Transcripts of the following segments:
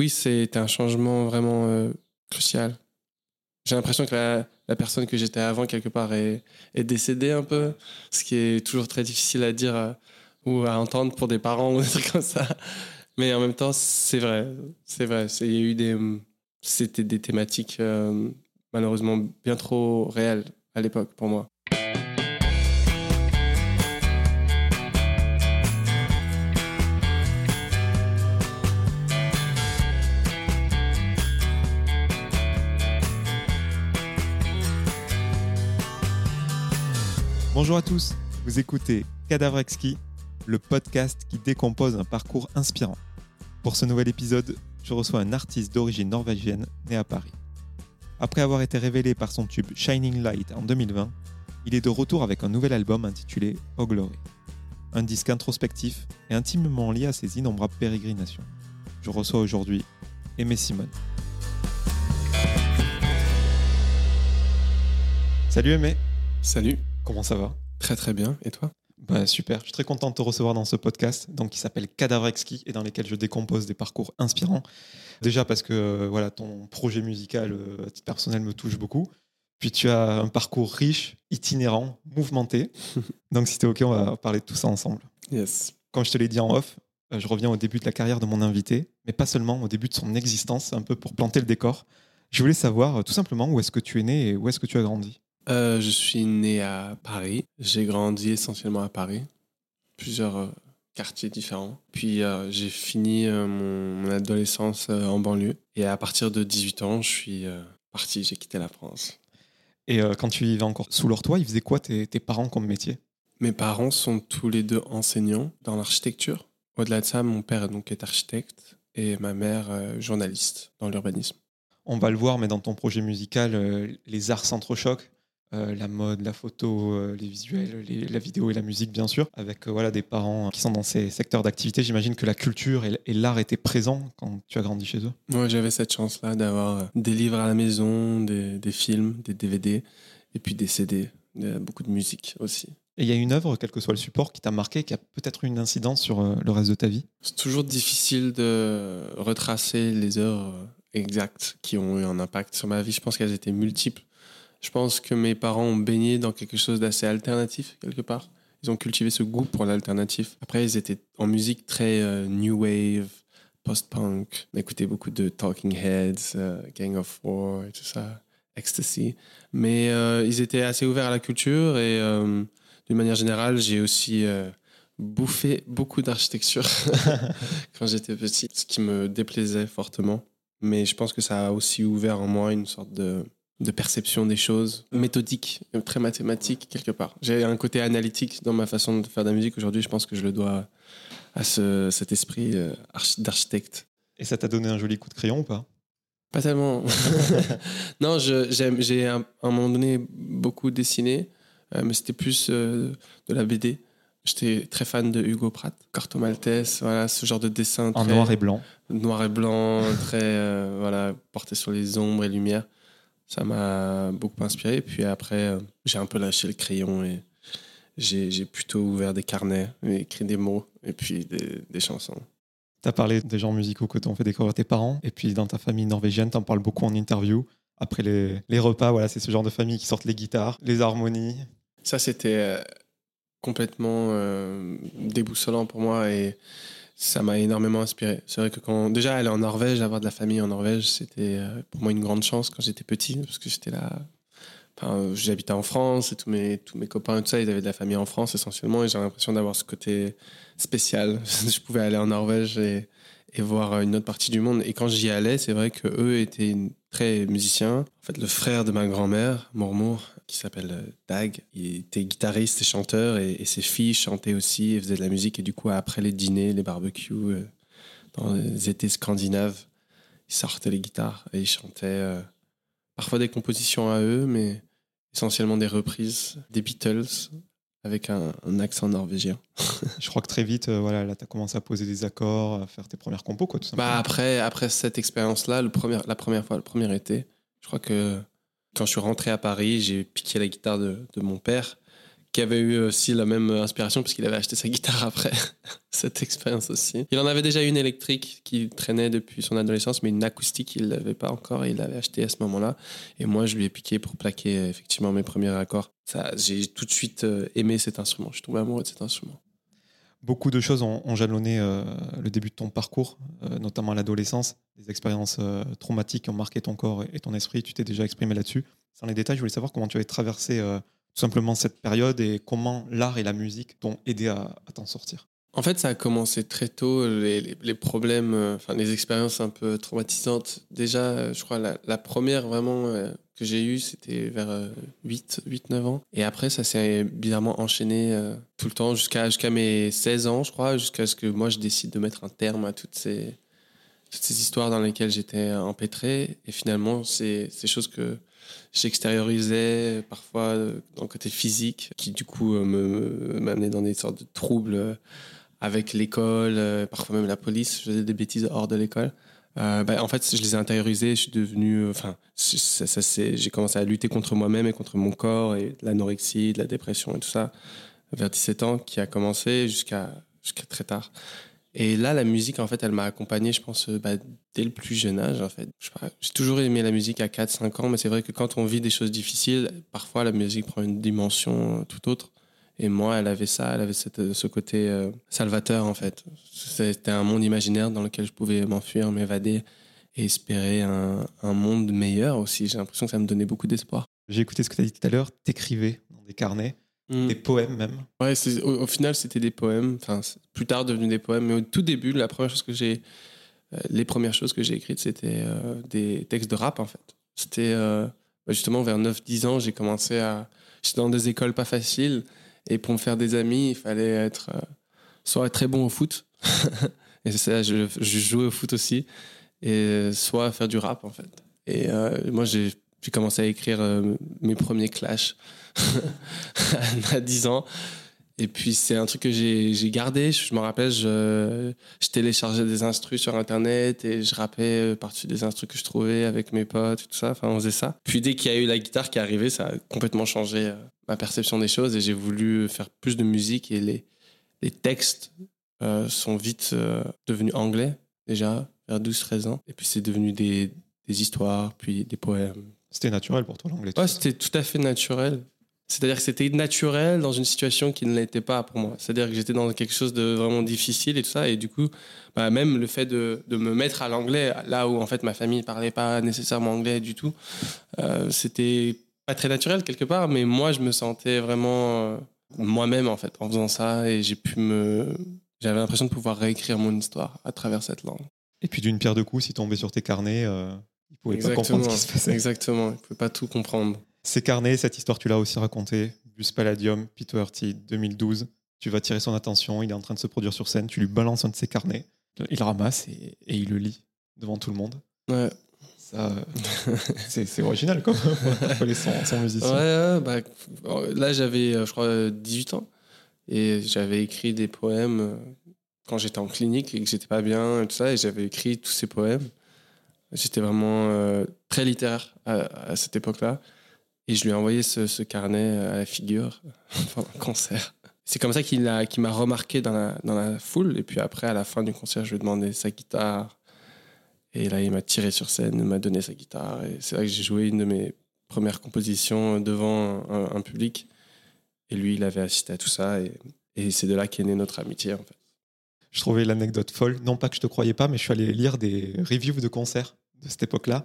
Oui, c'était un changement vraiment euh, crucial. J'ai l'impression que la, personne que j'étais avant, quelque part, est, décédée un peu, ce qui est toujours très difficile à dire euh, ou à entendre pour des parents ou des trucs comme ça. Mais en même temps, c'est vrai. C'est vrai. Il y a eu des. C'était des thématiques euh, malheureusement bien trop réelles à l'époque pour moi. Bonjour à tous, vous écoutez Cadavre Exquis, le podcast qui décompose un parcours inspirant. Pour ce nouvel épisode, je reçois un artiste d'origine norvégienne né à Paris. Après avoir été révélé par son tube Shining Light en 2020, il est de retour avec un nouvel album intitulé Oh Glory. Un disque introspectif et intimement lié à ses innombrables pérégrinations. Je reçois aujourd'hui Aimé Simone. Salut Aimé, Salut. comment ça va? Très très bien. Et toi? Bah, super, je suis très content de te recevoir dans ce podcast donc, qui s'appelle Cadavre Exquis et dans lequel je décompose des parcours inspirants. Déjà parce que euh, voilà, ton projet musical euh, à titre personnel me touche beaucoup. Puis tu as un parcours riche, itinérant, mouvementé. donc si t'es OK, on va parler de tout ça ensemble. Yes. Comme je te l'ai dit en off, euh, je reviens au début de la carrière de mon invité, mais pas seulement au début de son existence, un peu pour planter le décor. Je voulais savoir euh, tout simplement où est-ce que tu es né et où est-ce que tu as grandi? Euh, je suis né à Paris. J'ai grandi essentiellement à Paris. Plusieurs euh, quartiers différents. Puis euh, j'ai fini mon, mon adolescence en banlieue. Et à partir de 18 ans, je suis parti, j'ai quitté la France. Et quand tu vivais encore sous leur toit, ils faisaient quoi tes, tes parents comme métier? Mes parents sont tous les deux enseignants dans l'architecture. Au-delà de ça, mon père donc, est architecte et ma mère journaliste dans l'urbanisme. On va le voir, mais dans ton projet musical, les arts s'entrechoquent. Euh, la mode, la photo, euh, les visuels, les- la vidéo et la musique, bien sûr, avec euh, voilà, des parents qui sont dans ces secteurs d'activité. J'imagine que la culture et l'art étaient présents quand tu as grandi chez eux. Moi, j'avais cette chance-là d'avoir des livres à la maison, des, des films, des DVD et puis des CD, beaucoup de musique aussi. Et il y a une œuvre, quel que soit le support, qui t'a marqué, qui a peut-être eu une incidence sur le reste de ta vie? C'est toujours difficile de retracer les œuvres exactes qui ont eu un impact sur ma vie. Je pense qu'elles étaient multiples. Je pense que mes parents ont baigné dans quelque chose d'assez alternatif, quelque part. Ils ont cultivé ce goût pour l'alternatif. Après, ils étaient en musique très euh, new wave, post-punk. On écoutait beaucoup de Talking Heads, euh, Gang of Four et tout ça, Ecstasy. Mais euh, ils étaient assez ouverts à la culture et d'une manière générale, j'ai aussi bouffé beaucoup d'architecture quand j'étais petit, ce qui me déplaisait fortement. Mais je pense que ça a aussi ouvert en moi une sorte de, de perception des choses méthodique, très mathématique quelque part. J'ai un côté analytique dans ma façon de faire de la musique aujourd'hui. Je pense que je le dois à ce, cet esprit euh, archi- d'architecte. Et ça t'a donné un joli coup de crayon ou pas? Pas tellement. non, j'ai à un moment donné beaucoup dessiné, euh, mais c'était plus euh, de la BD. J'étais très fan de Hugo Pratt, Corto Maltese, voilà, ce genre de dessin En noir et blanc. noir et blanc, très euh, voilà, porté sur les ombres et lumières. Ça m'a beaucoup inspiré. Puis après, euh, j'ai un peu lâché le crayon et j'ai plutôt ouvert des carnets, et écrit des mots et puis des, des chansons. T'as parlé des genres musicaux que t'ont fait découvrir tes parents. Et puis dans ta famille norvégienne, t'en parles beaucoup en interview. Après les, les repas, voilà, c'est ce genre de famille qui sortent les guitares, les harmonies. Ça, c'était euh, complètement euh, déboussolant pour moi et ça m'a énormément inspiré. C'est vrai que quand déjà aller en Norvège, avoir de la famille en Norvège, c'était euh, pour moi une grande chance quand j'étais petit parce que j'étais là. J'habitais en France et tous mes, tous mes copains et tout ça, ils avaient de la famille en France essentiellement et j'ai l'impression d'avoir ce côté spécial. Je pouvais aller en Norvège et, et voir euh, une autre partie du monde. Et quand j'y allais, c'est vrai que eux étaient très musiciens. En fait, le frère de ma grand-mère, Mormour, qui s'appelle euh, Dag, il était guitariste et chanteur et, et ses filles chantaient aussi et faisaient de la musique. Et du coup, après les dîners, les barbecues, euh, dans les étés scandinaves, ils sortaient les guitares et ils chantaient euh, parfois des compositions à eux, mais essentiellement des reprises des Beatles avec un, un accent norvégien. Je crois que très vite, euh, voilà, là, t'as commencé à poser des accords, à faire tes premières compos, quoi, tout simplement. Bah après, après cette expérience-là, la première fois, le premier été, je crois que quand je suis rentré à Paris, j'ai piqué la guitare de, mon père, qui avait eu aussi la même inspiration puisqu'il avait acheté sa guitare après cette expérience aussi. Il en avait déjà une électrique qui traînait depuis son adolescence, mais une acoustique, il l'avait pas encore et il l'avait acheté à ce moment-là. Et moi, je lui ai piqué pour plaquer effectivement mes premiers accords. J'ai tout de suite euh, aimé cet instrument. Je suis tombé amoureux de cet instrument. Beaucoup de choses ont, jalonné euh, le début de ton parcours, euh, notamment l'adolescence, des expériences traumatiques qui ont marqué ton corps et ton esprit. Tu t'es déjà exprimé là-dessus. Sans les détails, je voulais savoir comment tu avais traversé tout simplement cette période et comment l'art et la musique t'ont aidé à, t'en sortir En fait, ça a commencé très tôt, les, problèmes, euh, enfin les expériences un peu traumatisantes. Déjà, euh, je crois la, première vraiment euh, que j'ai eue, c'était vers 8, 8, 9 ans. Et après, ça s'est bizarrement enchaîné tout le temps jusqu'à jusqu'à mes 16 ans, je crois, jusqu'à ce que moi je décide de mettre un terme à toutes ces, toutes ces histoires dans lesquelles j'étais empêtré. Et finalement, c'est ces choses que j'extériorisais parfois dans le côté physique, qui du coup euh, me m'amenait dans des sortes de troubles euh, avec l'école, euh, parfois même la police. Je faisais des bêtises hors de l'école. Euh, bah, en fait, je les ai intériorisés. Je suis devenu, enfin, ça, ça j'ai commencé à lutter contre moi-même et contre mon corps et l'anorexie, de la dépression et tout ça vers 17 ans, qui a commencé jusqu'à jusqu'à très tard. Et là, la musique, en fait, elle m'a accompagné, je pense, euh, bah, dès le plus jeune âge, en fait. J'ai toujours aimé la musique à 4-5 ans, mais c'est vrai que quand on vit des choses difficiles, parfois la musique prend une dimension euh, tout autre. Et moi, elle avait ça, elle avait cette, euh, ce côté salvateur, en fait. C'était un monde imaginaire dans lequel je pouvais m'enfuir, m'évader et espérer un, un, monde meilleur aussi. J'ai l'impression que ça me donnait beaucoup d'espoir. J'ai écouté ce que tu as dit tout à l'heure, t'écrivais dans des carnets. Mm. Des poèmes même. Ouais, au, au, final, c'était des poèmes. Enfin, plus tard, devenu des poèmes. Mais au tout début, la première chose que j'ai, euh, les premières choses que j'ai écrites, c'était euh, des textes de rap en fait. C'était euh, bah, justement vers 9-10 ans, j'ai commencé à. J'étais dans des écoles pas faciles. Et pour me faire des amis, il fallait être soit être très bon au foot. et ça, je, jouais au foot aussi. Et soit faire du rap en fait. Et moi, j'ai commencé à écrire mes premiers clashs à 10 ans. Et puis c'est un truc que j'ai gardé. Je, me rappelle, je, je, téléchargeais des instrus sur internet et je rappais par-dessus des instrus que je trouvais avec mes potes tout ça. Enfin, on faisait ça. Puis dès qu'il y a eu la guitare qui est arrivée, ça a complètement changé euh, ma perception des choses et j'ai voulu faire plus de musique et les, les textes euh, sont vite euh, devenus anglais déjà vers 12-13 ans. Et puis c'est devenu des, des histoires, puis des poèmes. C'était naturel pour toi l'anglais Ouais, c'était tout à fait naturel. C'est-à-dire que c'était naturel dans une situation qui ne l'était pas pour moi. C'est-à-dire que j'étais dans quelque chose de vraiment difficile et tout ça. Et du coup, bah, même le fait de, de me mettre à l'anglais, là où en fait ma famille ne parlait pas nécessairement anglais du tout, euh, c'était pas très naturel quelque part. Mais moi, je me sentais vraiment euh, moi-même en fait en faisant ça. Et j'ai pu me. J'avais l'impression de pouvoir réécrire mon histoire à travers cette langue. Et puis d'une pierre de coups, si tombait sur tes carnets, euh, il pouvait pas comprendre ce qui se passait. Exactement, il pouvait pas tout comprendre. Ces carnets, cette histoire, tu l'as aussi racontée. Bus Palladium, Peter 2012. Tu vas tirer son attention, il est en train de se produire sur scène, tu lui balances un de ses carnets, il le ramasse et, il le lit devant tout le monde. Ouais. Ça, c'est original quand même, son, musicien. Ouais, bah, là j'avais, euh, je crois, 18 ans et j'avais écrit des poèmes euh, quand j'étais en clinique et que j'étais pas bien et tout ça, et j'avais écrit tous ces poèmes. J'étais vraiment euh, très littéraire à cette époque-là. Et je lui ai envoyé ce, carnet à la figure pendant le concert. C'est comme ça qu'il m'a remarqué dans la, dans la foule. Et puis après, à la fin du concert, je lui ai demandé sa guitare. Et là, il m'a tiré sur scène, il m'a donné sa guitare. Et c'est là que j'ai joué une de mes premières compositions devant un, public. Et lui, il avait assisté à tout ça. Et, et c'est de là qu'est née notre amitié, en fait. Je trouvais l'anecdote folle. Non pas que je te croyais pas, mais je suis allé lire des reviews de concerts de cette époque-là.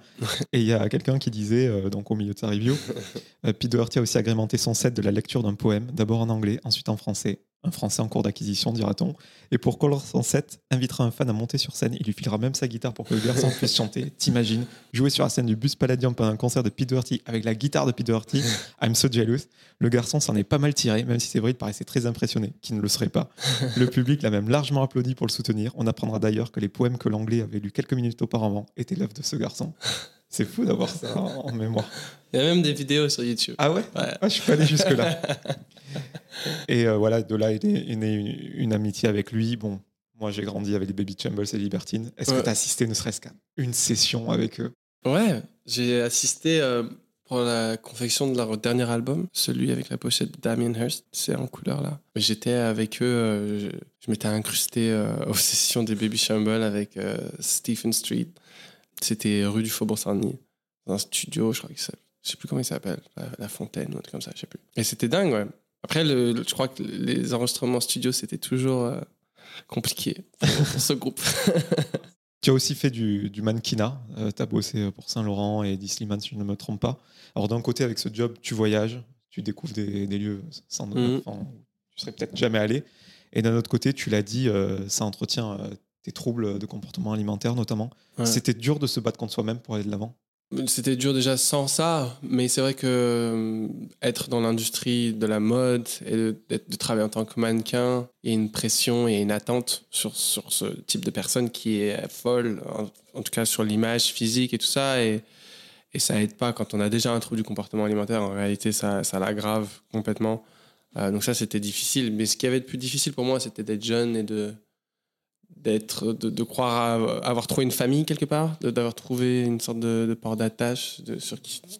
Et il y a quelqu'un qui disait, euh, donc au milieu de sa review, euh, Pete Doherty a aussi agrémenté son set de la lecture d'un poème, d'abord en anglais, ensuite en français, un français en cours d'acquisition, dira-t-on. Et pour son set, invitera un fan à monter sur scène. Il lui filera même sa guitare pour que le garçon puisse chanter. T'imagines, jouer sur la scène du bus Palladium pendant un concert de Pete Doherty avec la guitare de Pete Doherty. I'm so jealous. Le garçon s'en est pas mal tiré, même si c'est vrai, il paraissait très impressionné, qui ne le serait pas. Le public l'a même largement applaudi pour le soutenir. On apprendra d'ailleurs que les poèmes que l'anglais avait lus quelques minutes auparavant étaient l'œuvre de ce garçon. C'est fou d'avoir ça en, mémoire. Il y a même des vidéos sur YouTube. Ah ouais, ouais. Ah, Je suis pas allé jusque-là. Et euh, voilà, de là est née, une, amitié avec lui. Bon, moi j'ai grandi avec les Baby Chambles et Libertine. Est-ce que tu as assisté ne serait-ce qu'à une session avec eux? Ouais, j'ai assisté. Euh, pour la confection de leur dernier album, celui avec la pochette Damien Hirst, c'est en couleur là. J'étais avec eux, euh, je, je m'étais incrusté euh, aux sessions des Baby Shamble avec euh, Stephen Street. C'était rue du Faubourg Saint-Denis, dans un studio, je crois que ça, je sais plus comment il s'appelle, la, la Fontaine ou un truc comme ça, je sais plus. Et c'était dingue, ouais. Après, le, le- je crois que les enregistrements studio, c'était toujours euh, compliqué pour, pour ce groupe. Tu as aussi fait du, du mannequinat. tu as bossé pour Saint-Laurent et Disneyland, si je ne me trompe pas. Alors, d'un côté, avec ce job, tu voyages, tu découvres des, des lieux sans enfin, où tu serais peut-être jamais allé. Et d'un autre côté, tu l'as dit, euh, ça entretient euh, tes troubles de comportement alimentaire, notamment. Ouais. C'était dur de se battre contre soi-même pour aller de l'avant. C'était dur déjà sans ça, mais c'est vrai que euh, être dans l'industrie de la mode et de, travailler en tant que mannequin, il y a une pression et une attente sur, sur ce type de personne qui est folle, en, en tout cas sur l'image physique et tout ça, et, et ça aide pas quand on a déjà un trouble du comportement alimentaire. En réalité, ça, ça l'aggrave complètement. Euh, donc ça, c'était difficile. Mais ce qui avait de plus difficile pour moi, c'était d'être jeune et de d'être de, croire avoir trouvé une famille quelque part d'avoir trouvé une sorte de, de port d'attache de,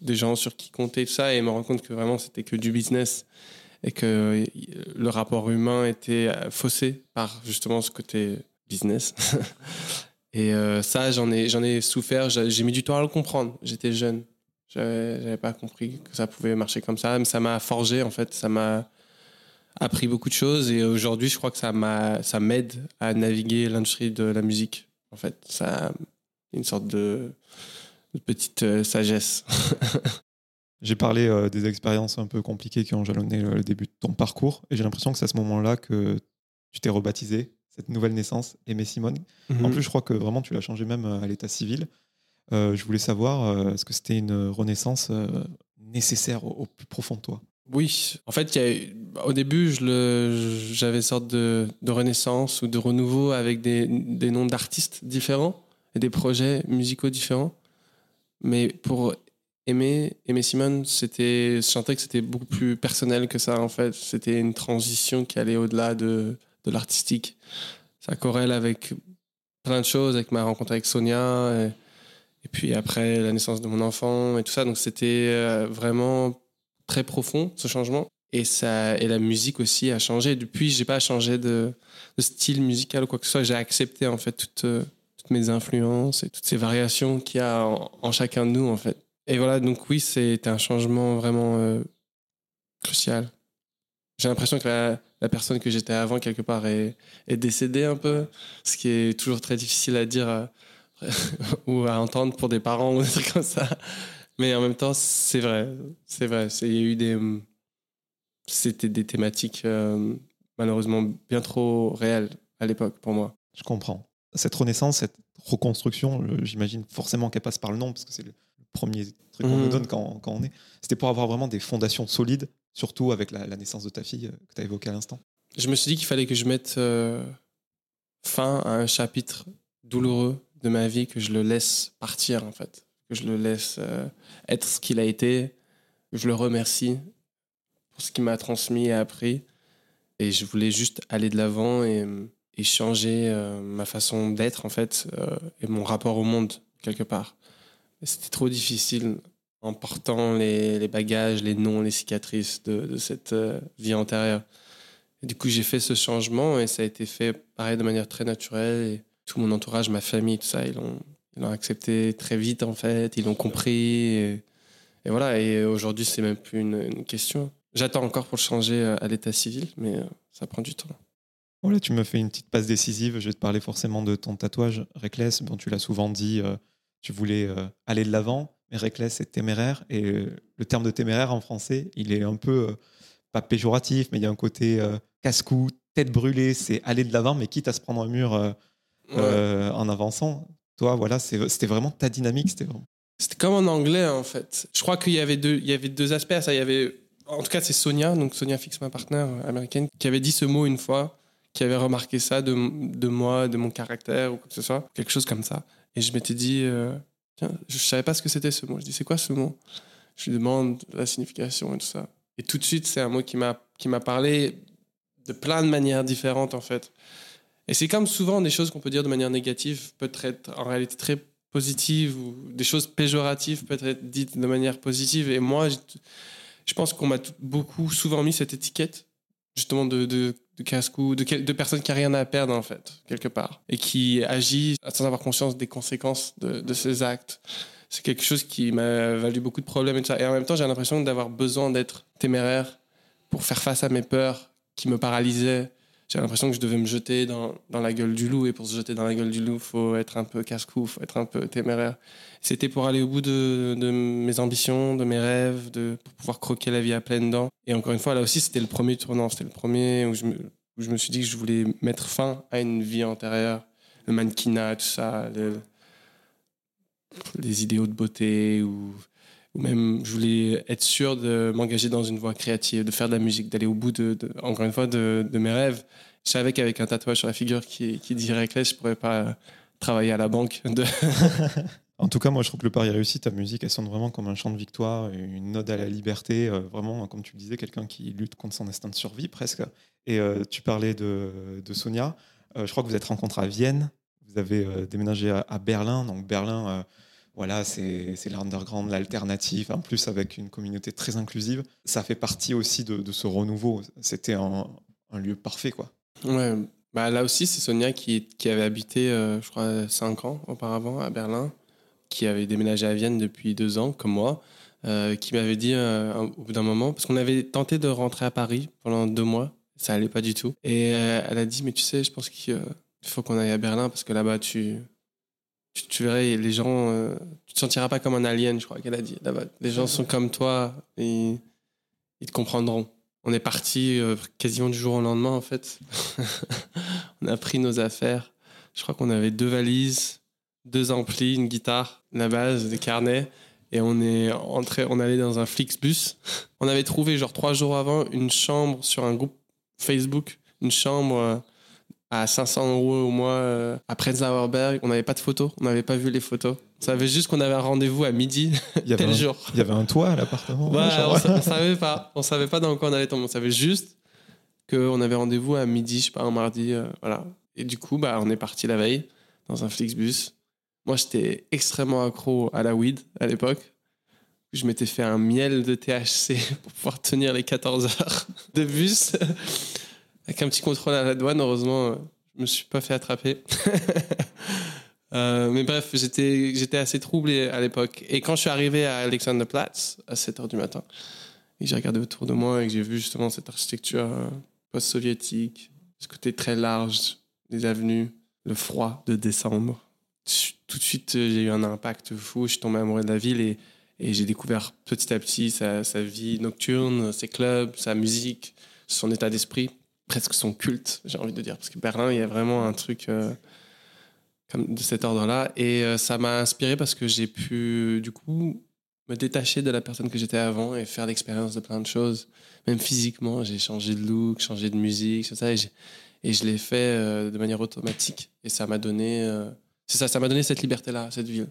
des gens sur qui compter tout ça et me rendre compte que vraiment c'était que du business et que euh, le rapport humain était euh, faussé par justement ce côté business. Et euh, ça j'en ai j'en ai souffert j'ai mis du temps à le comprendre. J'étais jeune. J'avais pas compris que ça pouvait marcher comme ça. Mais ça m'a forgé en fait. Ça m'a appris beaucoup de choses et aujourd'hui je crois que ça m'a ça m'aide à naviguer l'industrie de la musique en fait ça une sorte de, de petite euh, sagesse J'ai parlé euh, des expériences un peu compliquées qui ont jalonné le, le début de ton parcours. Et j'ai l'impression que c'est à ce moment-là que tu t'es rebaptisé, cette nouvelle naissance, Aimé Simone. En plus, je crois que vraiment, tu l'as changé même euh, à l'état civil. Euh, je voulais savoir, est-ce que c'était une renaissance nécessaire au, au plus profond de toi? Oui, en fait, y a au début, j'avais une sorte de, renaissance ou de renouveau avec des, noms d'artistes différents et des projets musicaux différents. Mais pour aimer, aimer Simone, c'était, je sentais que c'était beaucoup plus personnel que ça, en fait. C'était une transition qui allait au-delà de, l'artistique. Ça corrèle avec plein de choses, avec ma rencontre avec Sonia, et, et puis après la naissance de mon enfant et tout ça. Donc c'était euh, vraiment très profond ce changement. Et ça et la musique aussi a changé. Depuis j'ai pas changé de, style musical ou quoi que ce soit. J'ai accepté en fait toutes, euh, mes influences et toutes ces variations qu'il y a en, chacun de nous en fait. Et voilà donc oui c'était un changement vraiment euh, crucial. J'ai l'impression que la, personne que j'étais avant quelque part est, est décédée un peu ce qui est toujours très difficile à dire euh, ou à entendre pour des parents ou des trucs comme ça mais en même temps, c'est vrai. C'est vrai. Il y a eu des. C'était des thématiques euh, malheureusement bien trop réelles à l'époque pour moi. Je comprends. Cette renaissance, cette reconstruction, je- j'imagine forcément qu'elle passe par le nom, parce que c'est le premier truc qu'on Mhm. nous donne quand, quand on est. C'était pour avoir vraiment des fondations solides, surtout avec la, la naissance de ta fille euh, que tu as évoquée à l'instant. Je me suis dit qu'il fallait que je mette euh, fin à un chapitre douloureux de ma vie, que je le laisse partir en fait, que je le laisse euh, être ce qu'il a été, je le remercie pour ce qu'il m'a transmis et appris. Et je voulais juste aller de l'avant et, changer euh, ma façon d'être en fait euh, et mon rapport au monde quelque part. C'était trop difficile en portant les, bagages, les noms, les cicatrices de, cette vie antérieure. Du coup, j'ai fait ce changement et ça a été fait pareil de manière très naturelle. Tout mon entourage, ma famille, tout ça, ils l'ont, ils l'ont accepté très vite en fait. Ils l'ont compris. Et, et voilà. Et aujourd'hui, c'est même plus une, une question. J'attends encore pour le changer euh, à l'état civil, mais euh, ça prend du temps. Voilà, tu me fais une petite passe décisive. Je vais te parler forcément de ton tatouage, Reckless. Bon, tu l'as souvent dit, euh, tu voulais euh, aller de l'avant, mais Reckless, c'est téméraire. Et euh, le terme de téméraire en français, il est un peu, pas péjoratif, mais il y a un côté casse-cou, tête brûlée, c'est aller de l'avant, mais quitte à se prendre un mur Ouais. en avançant. Toi, voilà, c'était vraiment ta dynamique. C'était vraiment... Comme en anglais en fait. Je crois qu'il y avait deux, il y avait deux aspects à ça. Il y avait, en tout cas, c'est Sonia, donc Sonia Fix, ma partenaire américaine, qui avait dit ce mot une fois, qui avait remarqué ça de, de moi, de mon caractère ou quoi que ce soit, quelque chose comme ça. Et je m'étais dit, euh, tiens, je savais pas ce que c'était ce mot. Je dis, c'est quoi ce mot? Je lui demande la signification et tout ça. Et tout de suite, c'est un mot qui m'a parlé de plein de manières différentes en fait. Et c'est comme souvent des choses qu'on peut dire de manière négative peut être en réalité très positives ou des choses péjoratives peuvent être dites de manière positive. Et moi, je, pense qu'on m'a beaucoup, souvent mis cette étiquette, justement, de, de, de casse-cou, de, de personnes qui n'ont rien à perdre, en fait, quelque part, et qui agit sans avoir conscience des conséquences de, de ses actes. C'est quelque chose qui m'a valu beaucoup de problèmes et tout ça. Et en même temps, j'ai l'impression d'avoir besoin d'être téméraire pour faire face à mes peurs qui me paralysaient. J'ai l'impression que je devais me jeter dans, dans la gueule du loup. Et pour se jeter dans la gueule du loup, faut être un peu casse-cou, faut être un peu téméraire. C'était pour aller au bout de, de mes ambitions, de mes rêves, de, pour pouvoir croquer la vie à pleines dents. Et encore une fois, là aussi, c'était le premier tournant. C'était le premier où je, me, où je me suis dit que je voulais mettre fin à une vie antérieure. Le mannequinat, tout ça, le- les idéaux de beauté ou, ou même je voulais être sûr de m'engager dans une voie créative, de faire de la musique, d'aller au bout de, encore une fois, de, mes rêves. Je savais qu'avec un tatouage sur la figure qui, qui dit Reckless, je pourrais pas travailler à la banque. En tout cas, moi, je trouve que le pari réussi. Ta musique, elle sonne vraiment comme un chant de victoire, une ode à la liberté. euh, vraiment, comme tu le disais, quelqu'un qui lutte contre son instinct de survie presque. Et euh, tu parlais de, Sonia. Euh, je crois que vous êtes rencontrés à Vienne. Vous avez déménagé à, Berlin. Donc Berlin, voilà, c'est l'underground, l'alternative. En plus, avec une communauté très inclusive, ça fait partie aussi de, ce renouveau. C'était un, lieu parfait, quoi. Ouais, bah là aussi, c'est Sonia qui, avait habité, euh, je crois, 5 ans auparavant à Berlin, qui avait déménagé à Vienne depuis deux ans, comme moi, euh, qui m'avait dit euh, au bout d'un moment, parce qu'on avait tenté de rentrer à Paris pendant deux mois, ça allait pas du tout. Et elle a dit, mais tu sais, je pense qu'il faut qu'on aille à Berlin, parce que là-bas, tu, tu, tu verrais, les gens, euh, tu te sentiras pas comme un alien, je crois qu'elle a dit. Là-bas, les gens sont comme toi, et ils te comprendront. On est parti euh, quasiment du jour au lendemain, en fait. on a pris nos affaires. Je crois qu'on avait deux valises, deux amplis, une guitare, la base, des carnets. Et on est entré, on allait dans un Flixbus. On avait trouvé, genre trois jours avant, une chambre sur un groupe Facebook, une chambre euh, à 500 euros au mois euh, à Prenzlauer On n'avait pas de photos, on n'avait pas vu les photos. On savait juste qu'on avait un rendez-vous à midi, Il y avait, tel un, jour. il y avait un toit à l'appartement. Ouais, on, on savait pas. On savait pas dans quoi on allait tomber. On savait juste qu'on avait rendez-vous à midi, je sais pas, un mardi. euh, voilà. Et du coup, bah, on est parti la veille dans un Flixbus. Moi, j'étais extrêmement accro à la weed à l'époque. Je m'étais fait un miel de THC pour pouvoir tenir les 14 heures de bus. Avec un petit contrôle à la douane, heureusement, euh, je me suis pas fait attraper. Euh, mais bref, j'étais j'étais assez troublé à l'époque. Et quand je suis arrivé à Alexanderplatz à 7 h du matin, et que j'ai regardé autour de moi et que j'ai vu justement cette architecture euh, post-soviétique, ce côté très large des avenues, le froid de décembre, tout de suite j'ai eu un impact fou. Je suis tombé amoureux de la ville et, j'ai découvert petit à petit sa vie nocturne, ses clubs, sa musique, son état d'esprit, presque son culte, j'ai envie de dire. Parce que Berlin, il y a vraiment un truc. euh, comme de cet ordre-là. Et euh, ça m'a inspiré parce que j'ai pu, du coup, me détacher de la personne que j'étais avant et faire l'expérience de plein de choses. Même physiquement, j'ai changé de look, changé de musique, tout ça. Et, je l'ai fait euh, de manière automatique. Et ça m'a donné, c'est ça, ça m'a donné cette liberté-là, cette ville.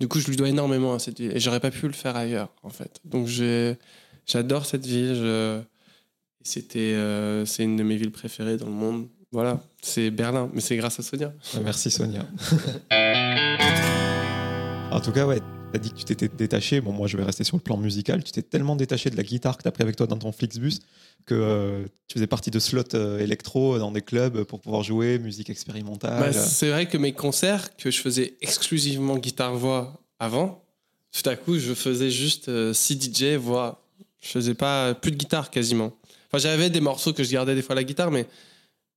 Du coup, je lui dois énormément à cette ville. Et j'aurais pas pu le faire ailleurs, en fait. Donc, j'adore cette ville. Je... C'était, euh, c'est une de mes villes préférées dans le monde. Voilà, c'est Berlin, mais c'est grâce à Sonia. Merci Sonia. en tout cas, ouais, tu as dit que tu t'étais détaché. Bon, moi, je vais rester sur le plan musical. Tu t'es tellement détaché de la guitare que tu as pris avec toi dans ton Flixbus que euh, tu faisais partie de slots euh, électro dans des clubs pour pouvoir jouer, musique expérimentale. Bah, c'est vrai que mes concerts, que je faisais exclusivement guitare-voix avant, tout à coup, je faisais juste euh, CDJ, voix. Je faisais pas plus de guitare quasiment. Enfin, j'avais des morceaux que je gardais des fois à la guitare, mais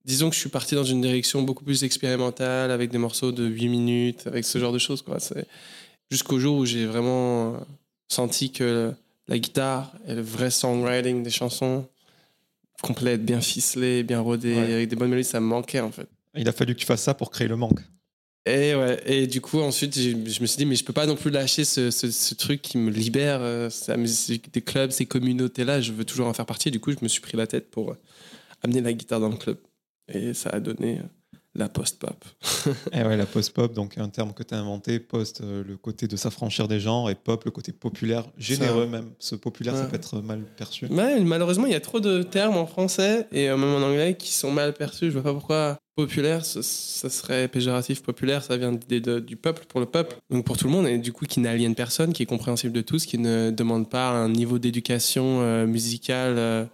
disons que je suis parti dans une direction beaucoup plus expérimentale, avec des morceaux de 8 minutes, avec ce genre de choses. Quoi. C'est- Jusqu'au jour où j'ai vraiment euh, senti que la guitare et le vrai songwriting des chansons complètes, bien ficelées, bien rodées, Ouais. avec des bonnes mélodies, ça me manquait en fait. Il a fallu que tu fasses ça pour créer le manque. Et ouais, et du coup ensuite je me suis dit mais je peux pas non plus lâcher ce, truc qui me libère, euh, des clubs, ces communautés là, je veux toujours en faire partie. Du coup je me suis pris la tête pour euh, amener la guitare dans le club et ça a donné euh, la post-pop. et ouais, la post-pop, donc un terme que tu as inventé, post, euh, le côté de s'affranchir des genres, et pop, le côté populaire, généreux même. Ce populaire, ça peut être mal perçu. Ouais, malheureusement, il y a trop de termes en français et euh, même en anglais qui sont mal perçus. Je vois pas pourquoi populaire, ce- ça serait péjoratif. Populaire, ça vient de- du peuple, pour le peuple. Donc pour tout le monde, et du coup, qui n'aliène personne, qui est compréhensible de tous, qui ne demande pas un niveau d'éducation euh, musicale euh,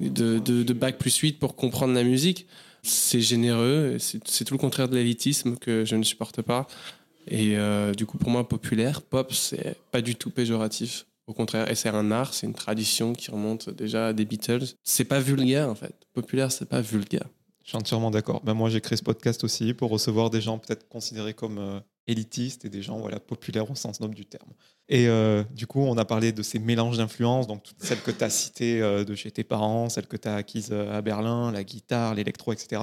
de, de, de bac plus 8 pour comprendre la musique. C'est généreux, c'est tout le contraire de l'élitisme que je ne supporte pas. Et euh, du coup, pour moi, populaire, pop, c'est pas du tout péjoratif. Au contraire, et c'est un art, c'est une tradition qui remonte déjà à des Beatles. C'est pas vulgaire en fait. Populaire, c'est pas vulgaire. Je suis entièrement d'accord. Ben, moi, j'ai créé ce podcast aussi pour recevoir des gens peut-être considérés comme euh, élitistes et des gens voilà, populaires au sens noble du terme. Et euh, du coup, on a parlé de ces mélanges d'influences, donc toutes celles que tu as citées euh, de chez tes parents, celles que tu as acquises euh, à Berlin, la guitare, l'électro, etc.